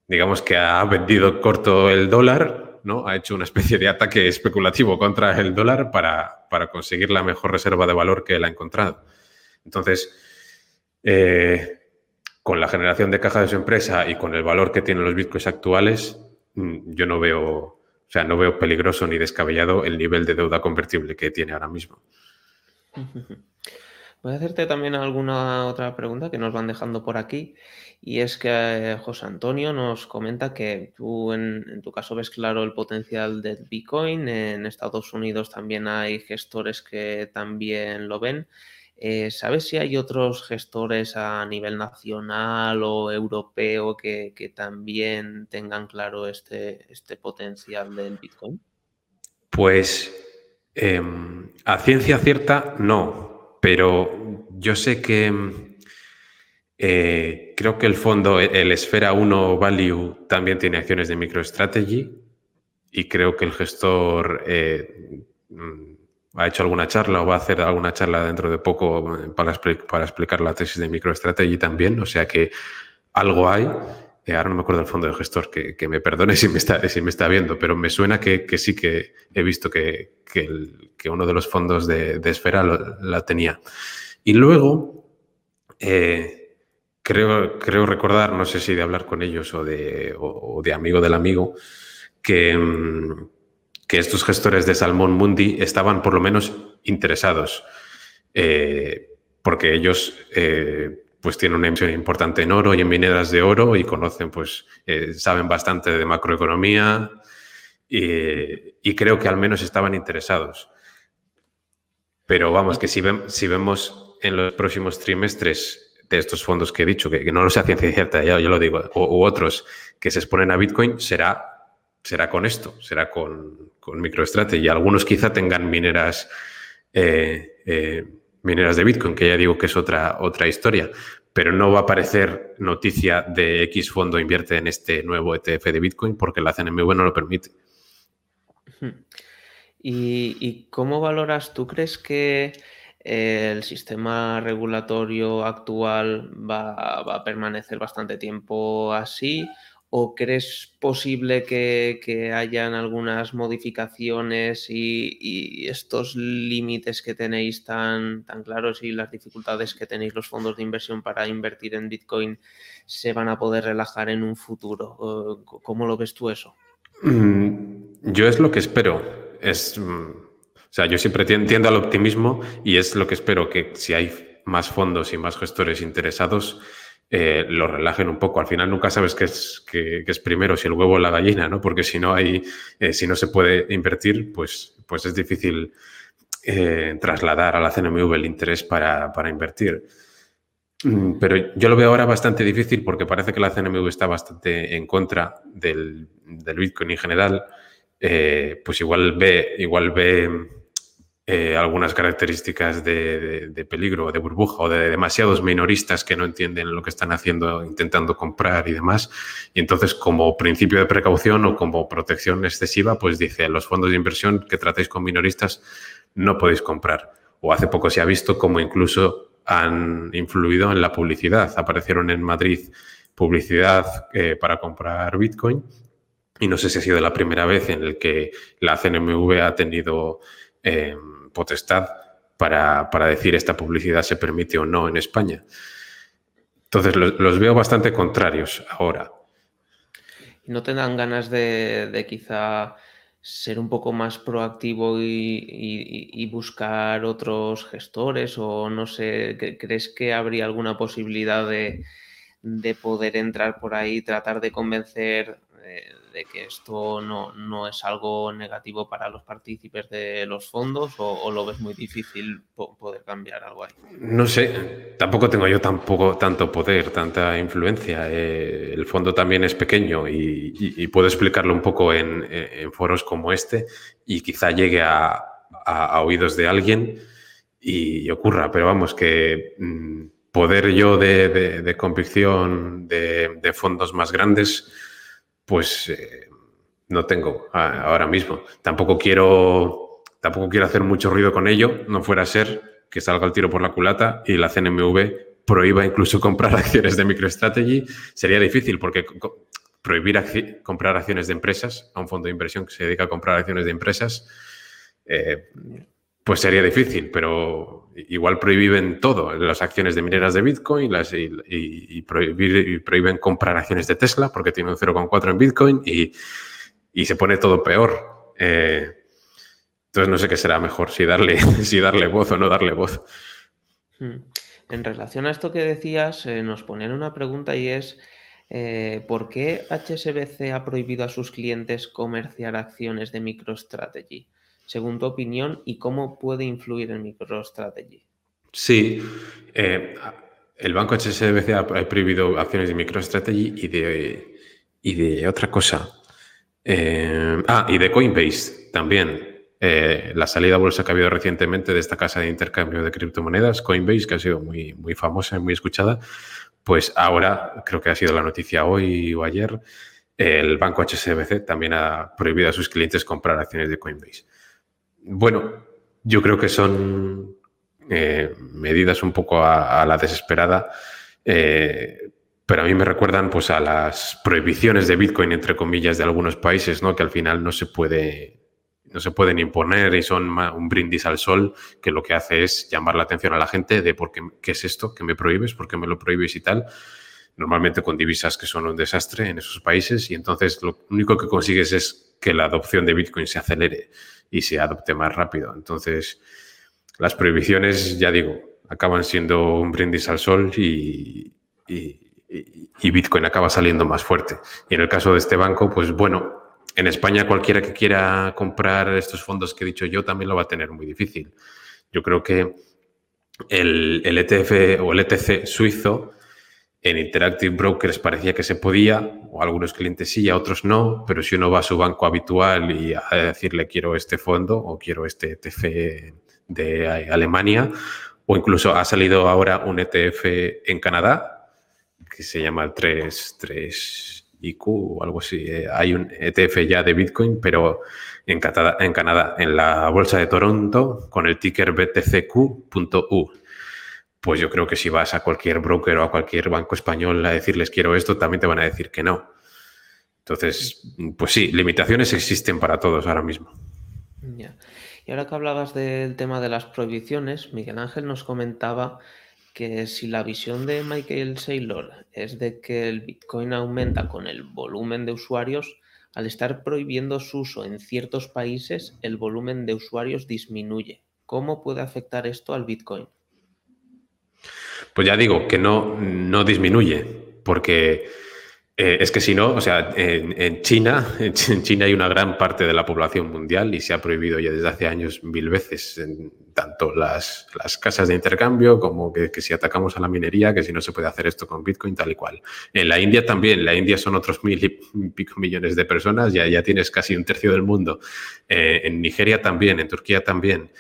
Digamos que ha vendido corto el dólar ¿no? Ha hecho una especie de ataque especulativo contra el dólar para, conseguir la mejor reserva de valor que él ha encontrado. Entonces, eh, con la generación de caja de su empresa y con el valor que tienen los bitcoins actuales, mm, yo no veo, o sea, no veo peligroso ni descabellado el nivel de deuda convertible que tiene ahora mismo. Voy a hacerte también alguna otra pregunta que nos van dejando por aquí. Y es que eh, José Antonio nos comenta que tú en, tu caso ves claro el potencial del Bitcoin. En Estados Unidos también hay gestores que también lo ven. Eh, ¿Sabes si hay otros gestores a nivel nacional o europeo que, también tengan claro este, este potencial del Bitcoin? Pues em, a ciencia cierta no, pero yo sé que eh, creo que el fondo, el Esfera 1 Value, también tiene acciones de MicroStrategy y creo que el gestor eh, mm, ha hecho alguna charla o va a hacer alguna charla dentro de poco eh, para, para explicar la tesis de MicroStrategy también. O sea que algo hay. Ahora no me acuerdo del fondo del gestor, que, me perdone si me, está, si me está viendo, pero me suena que, sí que he visto que, uno de los fondos de, Esfera la tenía. Y luego, creo, creo recordar, no sé si de hablar con ellos o de, de amigo del amigo, que, mm, que, estos gestores de Salmón Mundi estaban por lo menos interesados, eh, porque ellos eh, pues tienen una emisión importante en oro y en mineras de oro y conocen, pues eh, saben bastante de macroeconomía y, creo que al menos estaban interesados. Pero vamos, que si, si vemos en los próximos trimestres de estos fondos que he dicho, que, no lo sea ciencia cierta, ya yo lo digo, u otros que se exponen a Bitcoin, será, será con esto, será con, con MicroStrategy. Algunos quizá tengan mineras, eh, eh, mineras de Bitcoin, que ya digo que es otra, otra historia, pero no va a aparecer noticia de X fondo invierte en este nuevo ETF de Bitcoin porque la CNMV no lo permite. ¿Y, ¿Y, cómo valoras? ¿Tú crees que el sistema regulatorio actual va, a permanecer bastante tiempo así? ¿O crees posible que, hayan algunas modificaciones y, estos límites que tenéis tan, tan claros y las dificultades que tenéis los fondos de inversión para invertir en Bitcoin se van a poder relajar en un futuro? ¿Cómo lo ves tú eso? Mm, yo es lo que espero. Es mm, o sea, yo siempre tiendo al optimismo y es lo que espero que si hay más fondos y más gestores interesados, eh, lo relajen un poco. Al final nunca sabes qué es, qué, es primero, si el huevo o la gallina, ¿no? Porque si no hay, eh, si no se puede invertir, pues, pues es difícil eh, trasladar a la CNMV el interés para, invertir. Mm, pero yo lo veo ahora bastante difícil porque parece que la CNMV está bastante en contra del, Bitcoin en general. Pues igual ve, igual ve eh, algunas características de, peligro, de burbuja o de demasiados minoristas que no entienden lo que están haciendo, intentando comprar y demás. Y entonces, como principio de precaución o como protección excesiva, pues dice, los fondos de inversión que tratéis con minoristas no podéis comprar. O hace poco se ha visto como incluso han influido en la publicidad. Aparecieron en Madrid publicidad eh, para comprar Bitcoin y no sé si ha sido la primera vez en el que la CNMV ha tenido eh, potestad para, decir esta publicidad se permite o no en España. Entonces los, veo bastante contrarios ahora. ¿No te dan ganas de, quizá ser un poco más proactivo y, buscar otros gestores o no sé, ¿crees que habría alguna posibilidad de, de poder entrar por ahí, tratar de convencer de, que esto no, es algo negativo para los partícipes de los fondos o, lo ves muy difícil poder cambiar algo ahí? No sé, tampoco tengo yo tampoco tanto poder, tanta influencia. Eh, el fondo también es pequeño y, puedo explicarlo un poco en, foros como este y quizá llegue a, oídos de alguien y, ocurra, pero vamos, que mm, poder yo de, convicción de fondos más grandes pues eh, no tengo ahora mismo. Tampoco quiero, tampoco quiero hacer mucho ruido con ello, no fuera a ser que salga el tiro por la culata y la CNMV prohíba incluso comprar acciones de MicroStrategy. Sería difícil porque prohibir comprar acciones de empresas a un fondo de inversión que se dedica a comprar acciones de empresas, eh, pues sería difícil, pero igual prohíben todo, las acciones de mineras de Bitcoin las, y, prohíben comprar acciones de Tesla porque tiene un 0,4 en Bitcoin y, se pone todo peor. Eh, entonces no sé qué será mejor, si darle, si darle voz o no darle voz. Hmm. En relación a esto que decías, eh, nos ponen una pregunta y es, eh, ¿por qué HSBC ha prohibido a sus clientes comerciar acciones de MicroStrategy? Según tu opinión, y cómo puede influir en MicroStrategy? Sí, eh, el banco HSBC ha prohibido acciones de MicroStrategy y de, y de otra cosa. Eh, ah, y de Coinbase también. Eh, la salida bolsa que ha habido recientemente de esta casa de intercambio de criptomonedas, Coinbase, que ha sido muy, muy famosa y muy escuchada, pues ahora, creo que ha sido la noticia hoy o ayer, el banco HSBC también ha prohibido a sus clientes comprar acciones de Coinbase. Bueno, yo creo que son eh, medidas un poco a, la desesperada, eh, pero a mí me recuerdan pues, a las prohibiciones de Bitcoin, entre comillas, de algunos países, ¿no? que al final no se puede no se pueden imponer y son un brindis al sol que lo que hace es llamar la atención a la gente de por qué, qué es esto, que me prohíbes, por qué me lo prohíbes y tal. Normalmente con divisas que son un desastre en esos países y entonces lo único que consigues es que la adopción de Bitcoin se acelere y se adopte más rápido. Entonces, las prohibiciones, ya digo, acaban siendo un brindis al sol y, Bitcoin acaba saliendo más fuerte. Y en el caso de este banco, pues bueno, en España cualquiera que quiera comprar estos fondos que he dicho yo también lo va a tener muy difícil. Yo creo que el, el ETF o el ETC suizo en Interactive Brokers parecía que se podía, o algunos clientes sí, a otros no, pero si uno va a su banco habitual y a decirle quiero este fondo o quiero este ETF de Alemania, o incluso ha salido ahora un ETF en Canadá que se llama el 3, 3IQ o algo así. Eh, hay un ETF ya de Bitcoin, pero en Canadá, en, Canadá, en la bolsa de Toronto con el ticker BTCQ.U pues yo creo que si vas a cualquier broker o a cualquier banco español a decirles quiero esto, también te van a decir que no. Entonces, pues sí, limitaciones existen para todos ahora mismo. Y ahora que hablabas del tema de las prohibiciones, Miguel Ángel nos comentaba que si la visión de Michael Saylor es de que el Bitcoin aumenta con el volumen de usuarios, al estar prohibiendo su uso en ciertos países, el volumen de usuarios disminuye. ¿Cómo puede afectar esto al Bitcoin? Pues ya digo que no, no disminuye, porque Eh, es que si no, o sea, en, China, en China hay una gran parte de la población mundial y se ha prohibido ya desde hace años mil veces, tanto las, las, casas de intercambio como que, si atacamos a la minería, que si no se puede hacer esto con Bitcoin, tal y cual. En la India también, la India son otros mil y pico millones de personas, ya, ya tienes casi un tercio del mundo. Eh, en Nigeria también, en Turquía también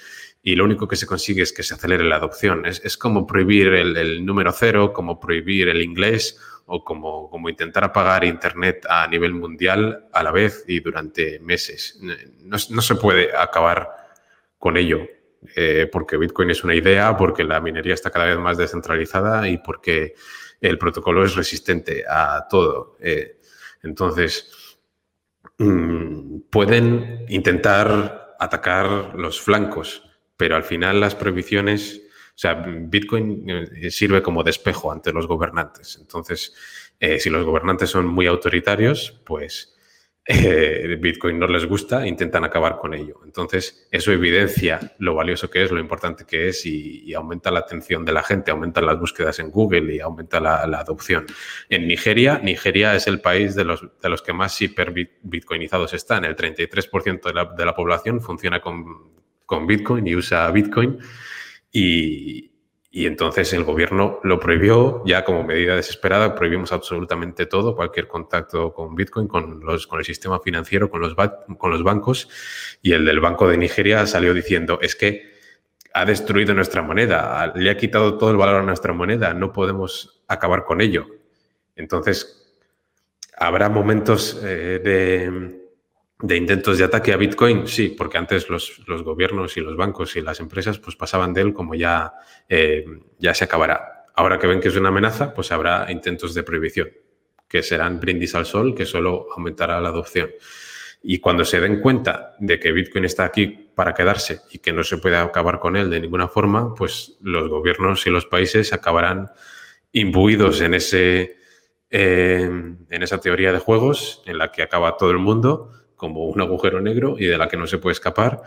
y lo único que se consigue es que se acelere la adopción. Es, como prohibir el, número cero, como prohibir el inglés o como, como intentar apagar Internet a nivel mundial a la vez y durante meses. No, se puede acabar con ello, eh, porque Bitcoin es una idea, porque la minería está cada vez más descentralizada y porque el protocolo es resistente a todo. Eh, entonces, mmm, pueden intentar atacar los flancos, pero al final las prohibiciones o sea, Bitcoin eh, sirve como despejo ante los gobernantes. Entonces, eh, si los gobernantes son muy autoritarios, pues eh, Bitcoin no les gusta, intentan acabar con ello. Entonces, eso evidencia lo valioso que es, lo importante que es y, aumenta la atención de la gente, aumenta las búsquedas en Google y aumenta la, adopción. En Nigeria, Nigeria es el país de los, de los que más hiper-bitcoinizados están. El 33% de la, de la población funciona con, con Bitcoin y usa Bitcoin. Y, entonces el gobierno lo prohibió ya como medida desesperada, prohibimos absolutamente todo, cualquier contacto con Bitcoin, con, los, con el sistema financiero, con los, con los bancos. Y el del Banco de Nigeria salió diciendo, es que ha destruido nuestra moneda, le ha quitado todo el valor a nuestra moneda, no podemos acabar con ello. Entonces, habrá momentos eh, de de intentos de ataque a Bitcoin, sí, porque antes los, los, gobiernos y los bancos y las empresas pues pasaban de él como ya, eh, ya se acabará. Ahora que ven que es una amenaza, pues habrá intentos de prohibición, que serán brindis al sol, que solo aumentará la adopción. Y cuando se den cuenta de que Bitcoin está aquí para quedarse y que no se puede acabar con él de ninguna forma, pues los gobiernos y los países acabarán imbuidos en, ese, eh, en esa teoría de juegos en la que acaba todo el mundo como un agujero negro y de la que no se puede escapar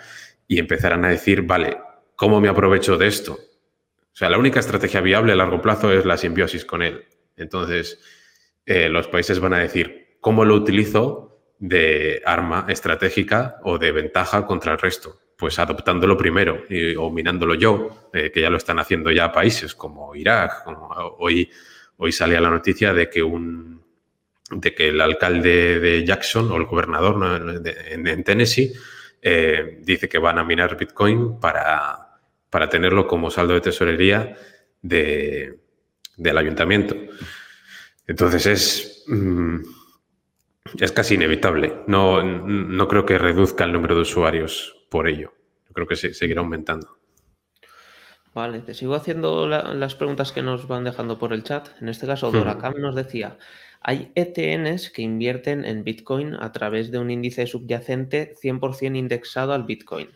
y empezarán a decir, vale, ¿cómo me aprovecho de esto? O sea, la única estrategia viable a largo plazo es la simbiosis con él. Entonces, eh, los países van a decir, ¿cómo lo utilizo de arma estratégica o de ventaja contra el resto? Pues adoptándolo primero y, o minándolo yo, eh, que ya lo están haciendo ya países como Irak. Hoy, hoy salía la noticia de que un, de que el alcalde de Jackson o el gobernador en, Tennessee eh, dice que van a minar Bitcoin para, para tenerlo como saldo de tesorería de, del ayuntamiento. Entonces es, mm, es casi inevitable. No, no creo que reduzca el número de usuarios por ello. Yo creo que seguirá aumentando. Vale, te sigo haciendo las preguntas que nos van dejando por el chat. En este caso, Doracam nos decía, hay ETNs que invierten en Bitcoin a través de un índice subyacente 100% indexado al Bitcoin.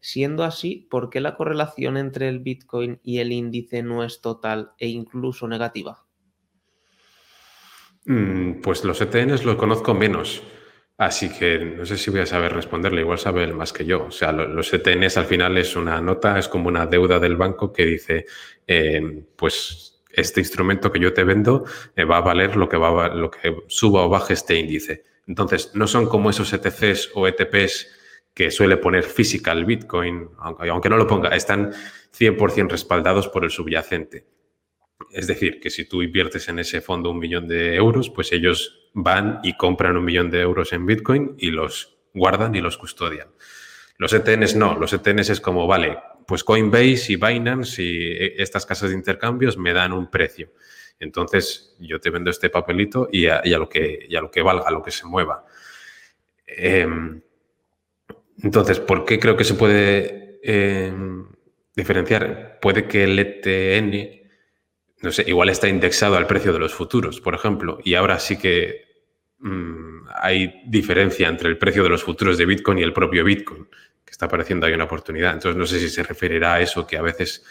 Siendo así, ¿por qué la correlación entre el Bitcoin y el índice no es total e incluso negativa? Mm, pues los ETNs los conozco menos, así que no sé si voy a saber responderle, igual sabe él más que yo. O sea, los ETNs al final es una nota, es como una deuda del banco que dice, eh, pues este instrumento que yo te vendo eh, va a valer lo que, va lo que suba o baje este índice. Entonces, no son como esos ETCs o ETPs que suele poner physical Bitcoin, aunque, aunque no lo ponga, están 100% respaldados por el subyacente. Es decir, que si tú inviertes en ese fondo un millón de euros, pues ellos van y compran un millón de euros en Bitcoin y los guardan y los custodian. Los ETNs no, los ETNs es como, vale, pues Coinbase y Binance y e, estas casas de intercambios me dan un precio. Entonces yo te vendo este papelito y a, lo, que, lo que valga, a lo que se mueva. Em, entonces, ¿por qué creo que se puede em, diferenciar? Puede que el ETN, no sé, igual está indexado al precio de los futuros, por ejemplo, y ahora sí que mm, hay diferencia entre el precio de los futuros de Bitcoin y el propio Bitcoin está apareciendo ahí una oportunidad. Entonces, no sé si se referirá a eso, que a veces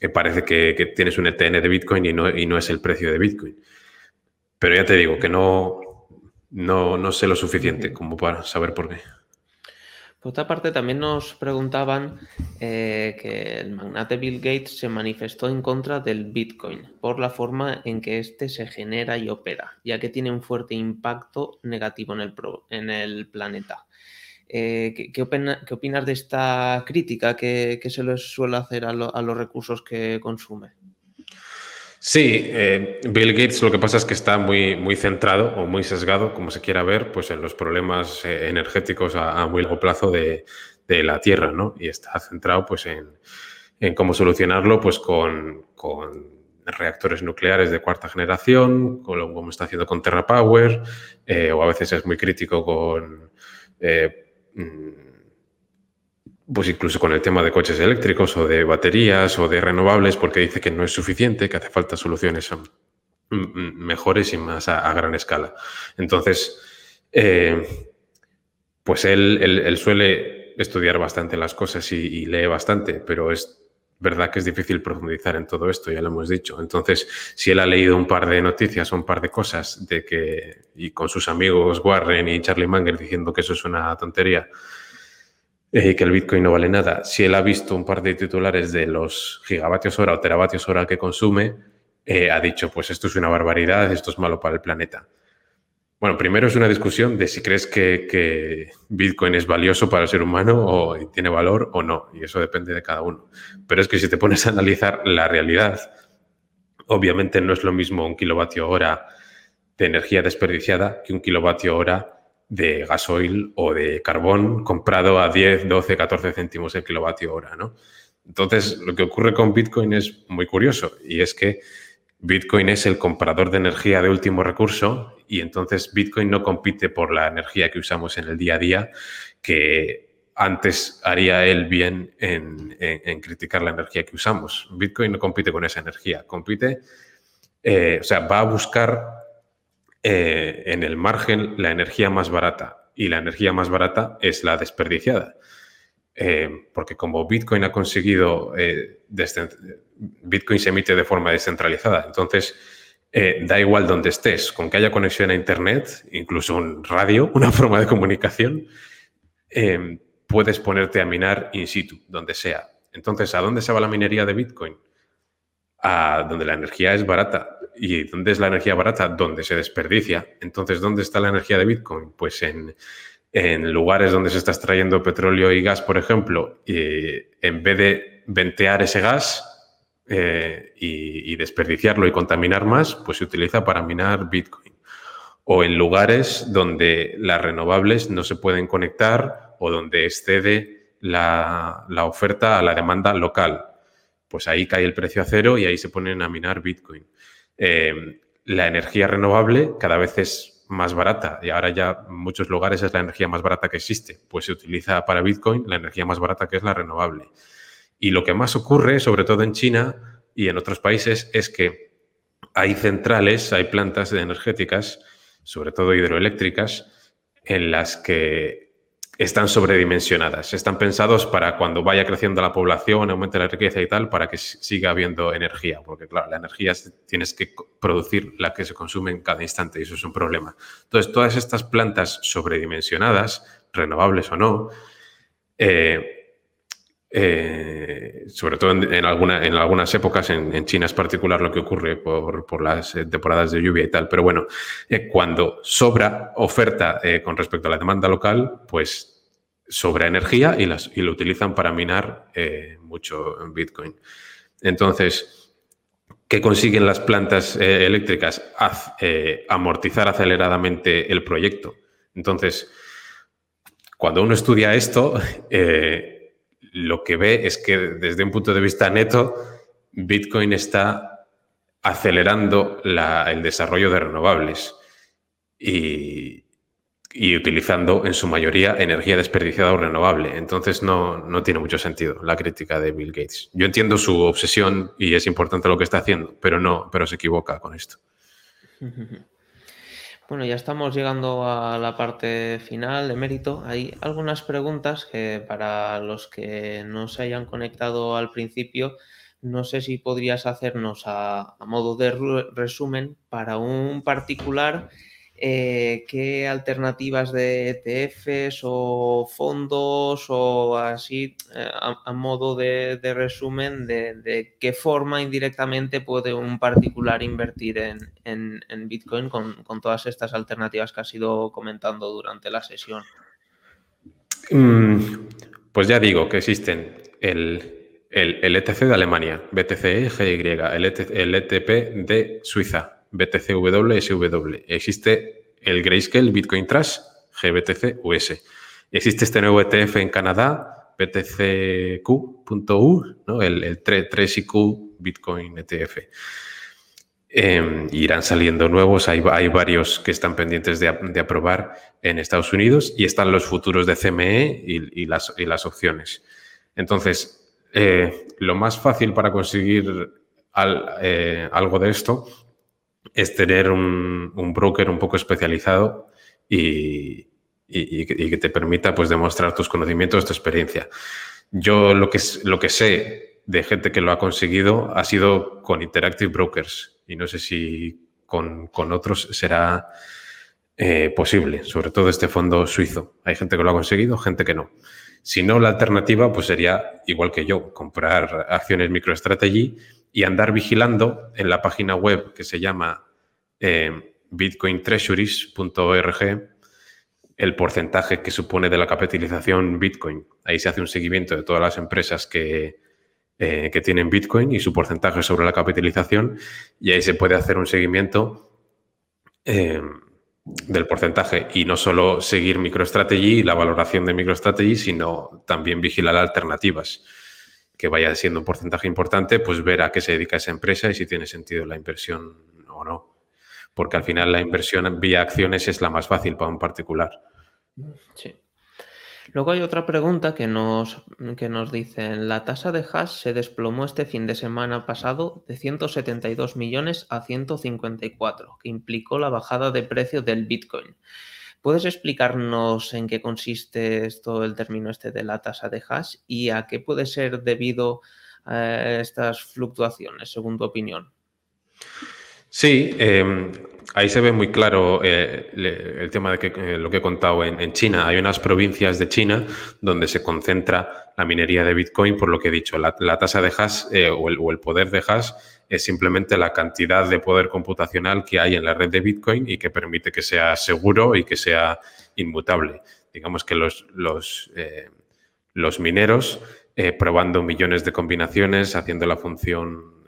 eh, parece que, tienes un ETN de Bitcoin y no, y no, es el precio de Bitcoin. Pero ya te digo que no, no, no sé lo suficiente como para saber por qué. Por otra parte, también nos preguntaban eh, que el magnate Bill Gates se manifestó en contra del Bitcoin por la forma en que éste se genera y opera, ya que tiene un fuerte impacto negativo en el, planeta. Eh, ¿qué, opinas de esta crítica que, se les suele hacer a, a los recursos que consume? Sí, eh, Bill Gates lo que pasa es que está muy, muy centrado o muy sesgado, como se quiera ver, pues en los problemas eh, energéticos a, muy largo plazo de, la Tierra, ¿no? Y está centrado pues en, cómo solucionarlo pues con, reactores nucleares de cuarta generación, como está haciendo con TerraPower, eh, o a veces es muy crítico con mm, pues incluso con el tema de coches eléctricos o de baterías o de renovables, porque dice que no es suficiente, que hace falta soluciones mm, mm, mejores y más a, gran escala. Entonces, eh, pues él, suele estudiar bastante las cosas y, lee bastante, pero es verdad que es difícil profundizar en todo esto, ya lo hemos dicho. Entonces, si él ha leído un par de noticias o un par de cosas de que, y con sus amigos Warren y Charlie Munger diciendo que eso es una tontería, eh, que el Bitcoin no vale nada. Si él ha visto un par de titulares de los gigavatios hora o teravatios hora que consume, eh, ha dicho, pues esto es una barbaridad, esto es malo para el planeta. Bueno, primero es una discusión de si crees que, Bitcoin es valioso para el ser humano o tiene valor o no, y eso depende de cada uno. Pero es que si te pones a analizar la realidad, obviamente no es lo mismo un kilovatio hora de energía desperdiciada que un kilovatio hora de gasoil o de carbón comprado a 10, 12, 14 céntimos el kilovatio hora, ¿no? Entonces, lo que ocurre con Bitcoin es muy curioso y es que Bitcoin es el comprador de energía de último recurso y entonces Bitcoin no compite por la energía que usamos en el día a día, que antes haría él bien en, criticar la energía que usamos. Bitcoin no compite con esa energía, compite, eh, o sea, va a buscar eh, en el margen la energía más barata y la energía más barata es la desperdiciada. Eh, porque como Bitcoin ha conseguido, eh, Bitcoin se emite de forma descentralizada, entonces da igual donde estés, con que haya conexión a Internet, incluso un radio, una forma de comunicación, puedes ponerte a minar in situ, donde sea. Entonces, ¿a dónde se va la minería de Bitcoin? A donde la energía es barata ¿Y dónde es la energía barata? Donde se desperdicia. Entonces, ¿dónde está la energía de Bitcoin? Pues en, lugares donde se está extrayendo petróleo y gas, por ejemplo, y en vez de ventear ese gas eh, y, desperdiciarlo y contaminar más, pues se utiliza para minar Bitcoin. O en lugares donde las renovables no se pueden conectar o donde excede la, la oferta a la demanda local. Pues ahí cae el precio a cero y ahí se ponen a minar Bitcoin. Eh, la energía renovable cada vez es más barata y ahora ya en muchos lugares es la energía más barata que existe. Pues se utiliza para Bitcoin la energía más barata que es la renovable. Y lo que más ocurre, sobre todo en China y en otros países, es que hay centrales, hay plantas energéticas, sobre todo hidroeléctricas, en las que están sobredimensionadas. Están pensados para cuando vaya creciendo la población, aumente la riqueza y tal, para que siga habiendo energía. Porque, claro, la energía tienes que producir la que se consume en cada instante y eso es un problema. Entonces, todas estas plantas sobredimensionadas, renovables o no, eh, eh, sobre todo en, en algunas épocas, en, China es particular lo que ocurre por, las eh, temporadas de lluvia y tal, pero bueno, cuando sobra oferta con respecto a la demanda local, pues sobra energía y, las, y lo utilizan para minar eh, mucho Bitcoin. Entonces, ¿qué consiguen las plantas eh, eléctricas? Eh, amortizar aceleradamente el proyecto. Entonces, cuando uno estudia esto, lo que ve es que desde un punto de vista neto, Bitcoin está acelerando el desarrollo de renovables. Y, y utilizando en su mayoría energía desperdiciada o renovable. Entonces no, no, tiene mucho sentido la crítica de Bill Gates. Yo entiendo su obsesión y es importante lo que está haciendo, pero no, pero se equivoca con esto. Bueno, ya estamos llegando a la parte final de mérito. Hay algunas preguntas que para los que no se hayan conectado al principio, no sé si podrías hacernos a, modo de resumen para un particular eh, qué alternativas de ETFs o fondos o así, eh, a, modo de, resumen, de, qué forma indirectamente puede un particular invertir en, Bitcoin con, todas estas alternativas que has ido comentando durante la sesión. Mm, pues ya digo que existen el, el, ETC de Alemania, BTC GY, el, el ETP de Suiza, BTCW, SW. Existe el Grayscale Bitcoin Trash, GBTC US. Existe este nuevo ETF en Canadá, BTCQ.U, ¿no? el, el 3IQ Bitcoin ETF. Em, irán saliendo nuevos, hay, hay, varios que están pendientes de, aprobar en Estados Unidos y están los futuros de CME y, las, y las, opciones. Entonces, eh, lo más fácil para conseguir eh, algo de esto es tener un, broker un poco especializado y, que te permita pues, demostrar tus conocimientos, tu experiencia. Yo lo que, lo que sé de gente que lo ha conseguido ha sido con Interactive Brokers y no sé si con, otros será eh, posible, sobre todo este fondo suizo. Hay gente que lo ha conseguido, gente que no. Si no, la alternativa pues sería igual que yo, comprar acciones MicroStrategy y andar vigilando en la página web que se llama eh, bitcointreasuries.org el porcentaje que supone de la capitalización Bitcoin. Ahí se hace un seguimiento de todas las empresas que, eh, que tienen Bitcoin y su porcentaje sobre la capitalización y ahí se puede hacer un seguimiento eh, del porcentaje y no solo seguir MicroStrategy y la valoración de MicroStrategy, sino también vigilar alternativas que vaya siendo un porcentaje importante, pues ver a qué se dedica esa empresa y si tiene sentido la inversión o no. Porque al final la inversión vía acciones es la más fácil para un particular. Sí. Luego hay otra pregunta que nos, que nos dicen, la tasa de hash se desplomó este fin de semana pasado de 172 millones a 154, que implicó la bajada de precio del Bitcoin. ¿Puedes explicarnos en qué consiste esto, el término este de la tasa de hash y a qué puede ser debido a estas fluctuaciones, según tu opinión? Sí, em, ahí se ve muy claro eh, el tema de que, eh, lo que he contado en, China. Hay unas provincias de China donde se concentra la minería de Bitcoin, por lo que he dicho, la, tasa de hash eh, o, el, poder de hash es simplemente la cantidad de poder computacional que hay en la red de Bitcoin y que permite que sea seguro y que sea inmutable. Digamos que los, los, los mineros, probando millones de combinaciones, haciendo la función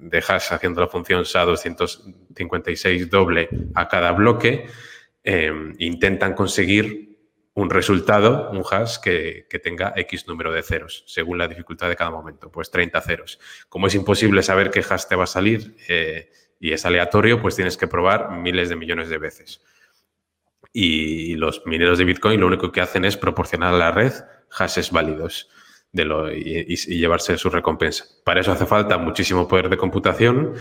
de hash haciendo la función SHA-256 doble a cada bloque, intentan conseguir un resultado, un hash que, tenga X número de ceros, según la dificultad de cada momento, pues 30 ceros. Como es imposible saber qué hash te va a salir eh, y es aleatorio, pues tienes que probar miles de millones de veces. Y los mineros de Bitcoin lo único que hacen es proporcionar a la red hashes válidos de lo, y, llevarse su recompensa. Para eso hace falta muchísimo poder de computación,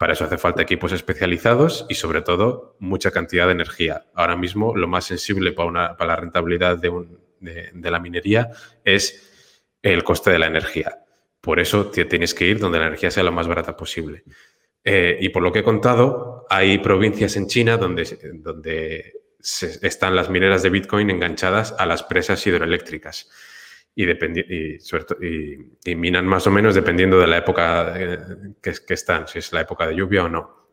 para eso hace falta equipos especializados y sobre todo mucha cantidad de energía. Ahora mismo lo más sensible para, la rentabilidad de, la minería es el coste de la energía. Por eso tienes que ir donde la energía sea lo más barata posible. Eh, y por lo que he contado, hay provincias en China donde están las mineras de Bitcoin enganchadas a las presas hidroeléctricas y, y, minan más o menos dependiendo de la época eh, que, están, si es la época de lluvia o no.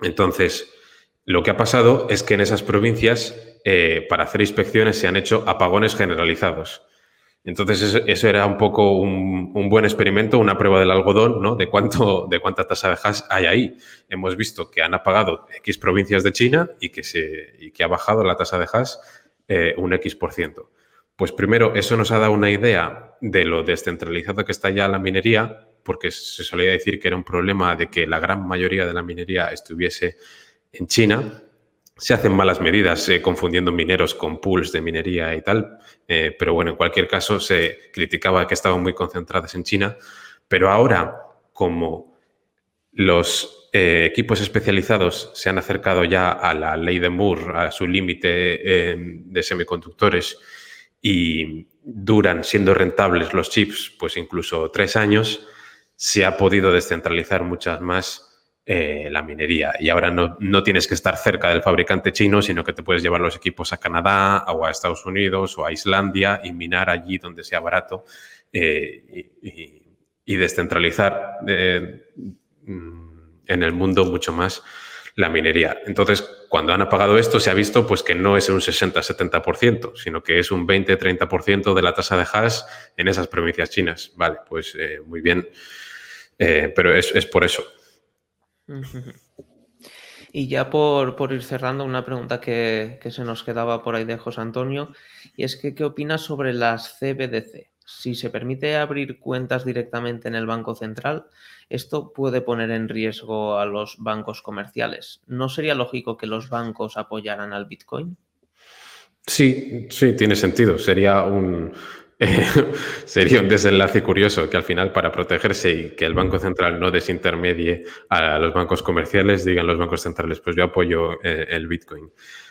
Entonces, lo que ha pasado es que en esas provincias, eh, para hacer inspecciones, se han hecho apagones generalizados. Entonces, eso, era un poco un, buen experimento, una prueba del algodón, ¿no? De, cuánto, de cuánta tasa de hash hay ahí. Hemos visto que han apagado X provincias de China y que, se, y que ha bajado la tasa de hash eh, un X por ciento. Pues primero, eso nos ha dado una idea de lo descentralizado que está ya la minería, porque se solía decir que era un problema de que la gran mayoría de la minería estuviese en China. Se hacen malas medidas eh, confundiendo mineros con pools de minería y tal, eh, pero bueno, en cualquier caso se criticaba que estaban muy concentradas en China, pero ahora como los eh, equipos especializados se han acercado ya a la ley de Moore, a su límite de semiconductores, y duran siendo rentables los chips, pues incluso tres años, se ha podido descentralizar muchas más eh, la minería. Y ahora no, no, tienes que estar cerca del fabricante chino, sino que te puedes llevar los equipos a Canadá o a Estados Unidos o a Islandia y minar allí donde sea barato eh, y, descentralizar eh, mm, en el mundo mucho más la minería. Entonces, cuando han apagado esto, se ha visto pues, que no es un 60-70%, sino que es un 20-30% de la tasa de hash en esas provincias chinas. Vale, pues muy bien, pero es, es por eso. Y ya por, ir cerrando, una pregunta que, se nos quedaba por ahí de José Antonio, y es que, ¿qué opinas sobre las CBDC? Si se permite abrir cuentas directamente en el Banco Central, esto puede poner en riesgo a los bancos comerciales. ¿No sería lógico que los bancos apoyaran al Bitcoin? Sí, sí, tiene sentido. Sería un, sería un desenlace curioso que al final para protegerse y que el Banco Central no desintermedie a los bancos comerciales, digan los bancos centrales, pues yo apoyo eh, el Bitcoin.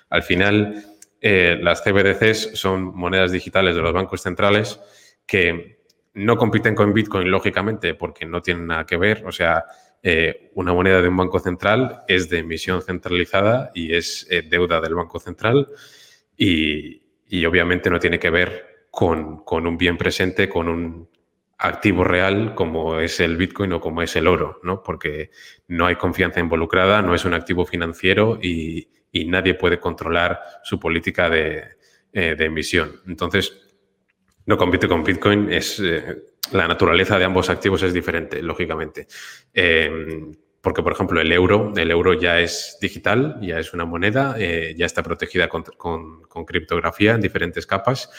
Al final, eh, las CBDCs son monedas digitales de los bancos centrales que no compiten con Bitcoin, lógicamente, porque no tienen nada que ver. O sea, eh, una moneda de un banco central es de emisión centralizada y es deuda del banco central y, y obviamente no tiene que ver con, un bien presente, con un activo real como es el Bitcoin o como es el oro, ¿no? Porque no hay confianza involucrada, no es un activo financiero y, nadie puede controlar su política de, eh, emisión. Entonces, no compite con Bitcoin, es, eh, la naturaleza de ambos activos es diferente, lógicamente. Em, porque, por ejemplo, el euro, el euro ya es digital, ya es una moneda, eh, ya está protegida con, con criptografía en diferentes capas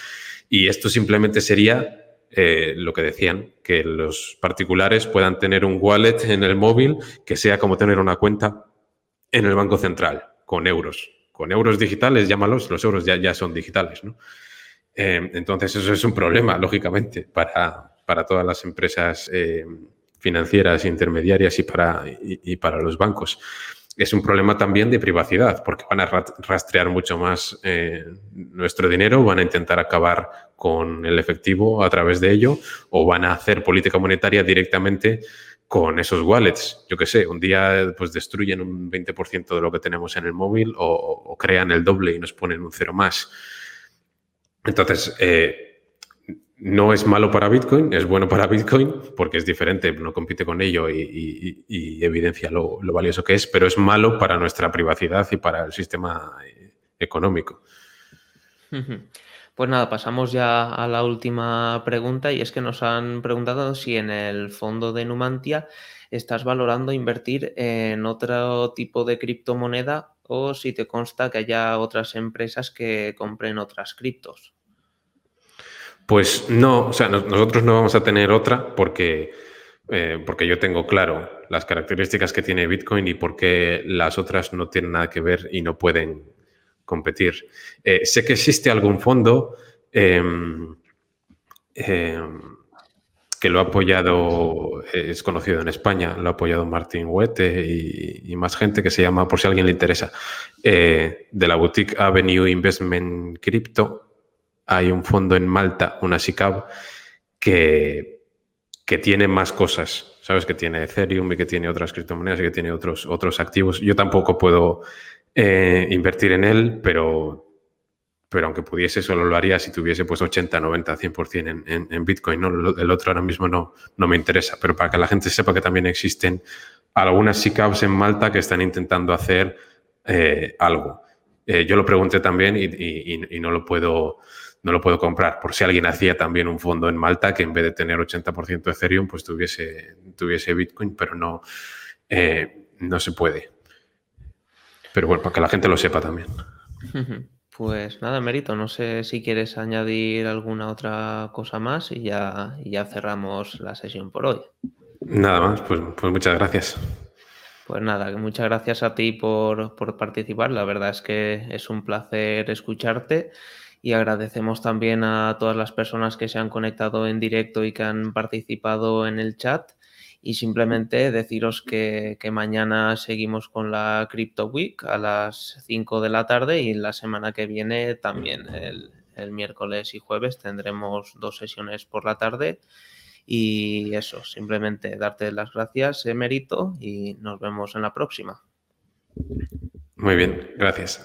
y esto simplemente sería eh, lo que decían, que los particulares puedan tener un wallet en el móvil que sea como tener una cuenta en el Banco Central, con euros. Con euros digitales, llámalos, los euros ya, ya son digitales. ¿no? Eh, entonces, eso es un problema, lógicamente, para, para todas las empresas eh, financieras, intermediarias y para, y para los bancos es un problema también de privacidad, porque van a rastrear mucho más eh, nuestro dinero, van a intentar acabar con el efectivo a través de ello, o van a hacer política monetaria directamente con esos wallets. Yo qué sé, un día pues destruyen un 20% de lo que tenemos en el móvil o, crean el doble y nos ponen un cero más. Entonces, eh, no es malo para Bitcoin, es bueno para Bitcoin porque es diferente, no compite con ello y, evidencia lo, valioso que es, pero es malo para nuestra privacidad y para el sistema eh, económico. Pues nada, pasamos ya a la última pregunta y es que nos han preguntado si en el fondo de Numantia estás valorando invertir en otro tipo de criptomoneda o si te consta que haya otras empresas que compren otras criptos. Pues no, o sea, nosotros no vamos a tener otra porque, eh, porque yo tengo claro las características que tiene Bitcoin y por qué las otras no tienen nada que ver y no pueden competir. Eh, sé que existe algún fondo em, em, que lo ha apoyado, es conocido en España, lo ha apoyado Martín Huete y, y más gente que se llama, por si a alguien le interesa, eh, de la boutique Avenue Investment Crypto hay un fondo en Malta, una SICAV, que, que tiene más cosas. Sabes que tiene Ethereum y que tiene otras criptomonedas y que tiene otros, otros activos. Yo tampoco puedo eh, invertir en él, pero, pero aunque pudiese, solo lo haría si tuviese pues 80, 90, 100% en, en, Bitcoin. ¿no? El otro ahora mismo no, no me interesa, pero para que la gente sepa que también existen algunas SICAVs en Malta que están intentando hacer eh, algo. Eh, yo lo pregunté también y no lo puedo no lo puedo comprar. Por si alguien hacía también un fondo en Malta que en vez de tener 80% de Ethereum, pues tuviese, tuviese Bitcoin, pero no, eh, no se puede. Pero bueno, para que la gente lo sepa también. Pues nada, Mérito, no sé si quieres añadir alguna otra cosa más y ya, ya cerramos la sesión por hoy. Nada más, pues, pues muchas gracias. Pues nada, muchas gracias a ti por, por participar. La verdad es que es un placer escucharte y agradecemos también a todas las personas que se han conectado en directo y que han participado en el chat. Y simplemente deciros que, mañana seguimos con la Crypto Week a las 5 de la tarde y la semana que viene también el, el miércoles y jueves tendremos dos sesiones por la tarde Y eso, simplemente darte las gracias, Emerito, y nos vemos en la próxima. Muy bien, gracias.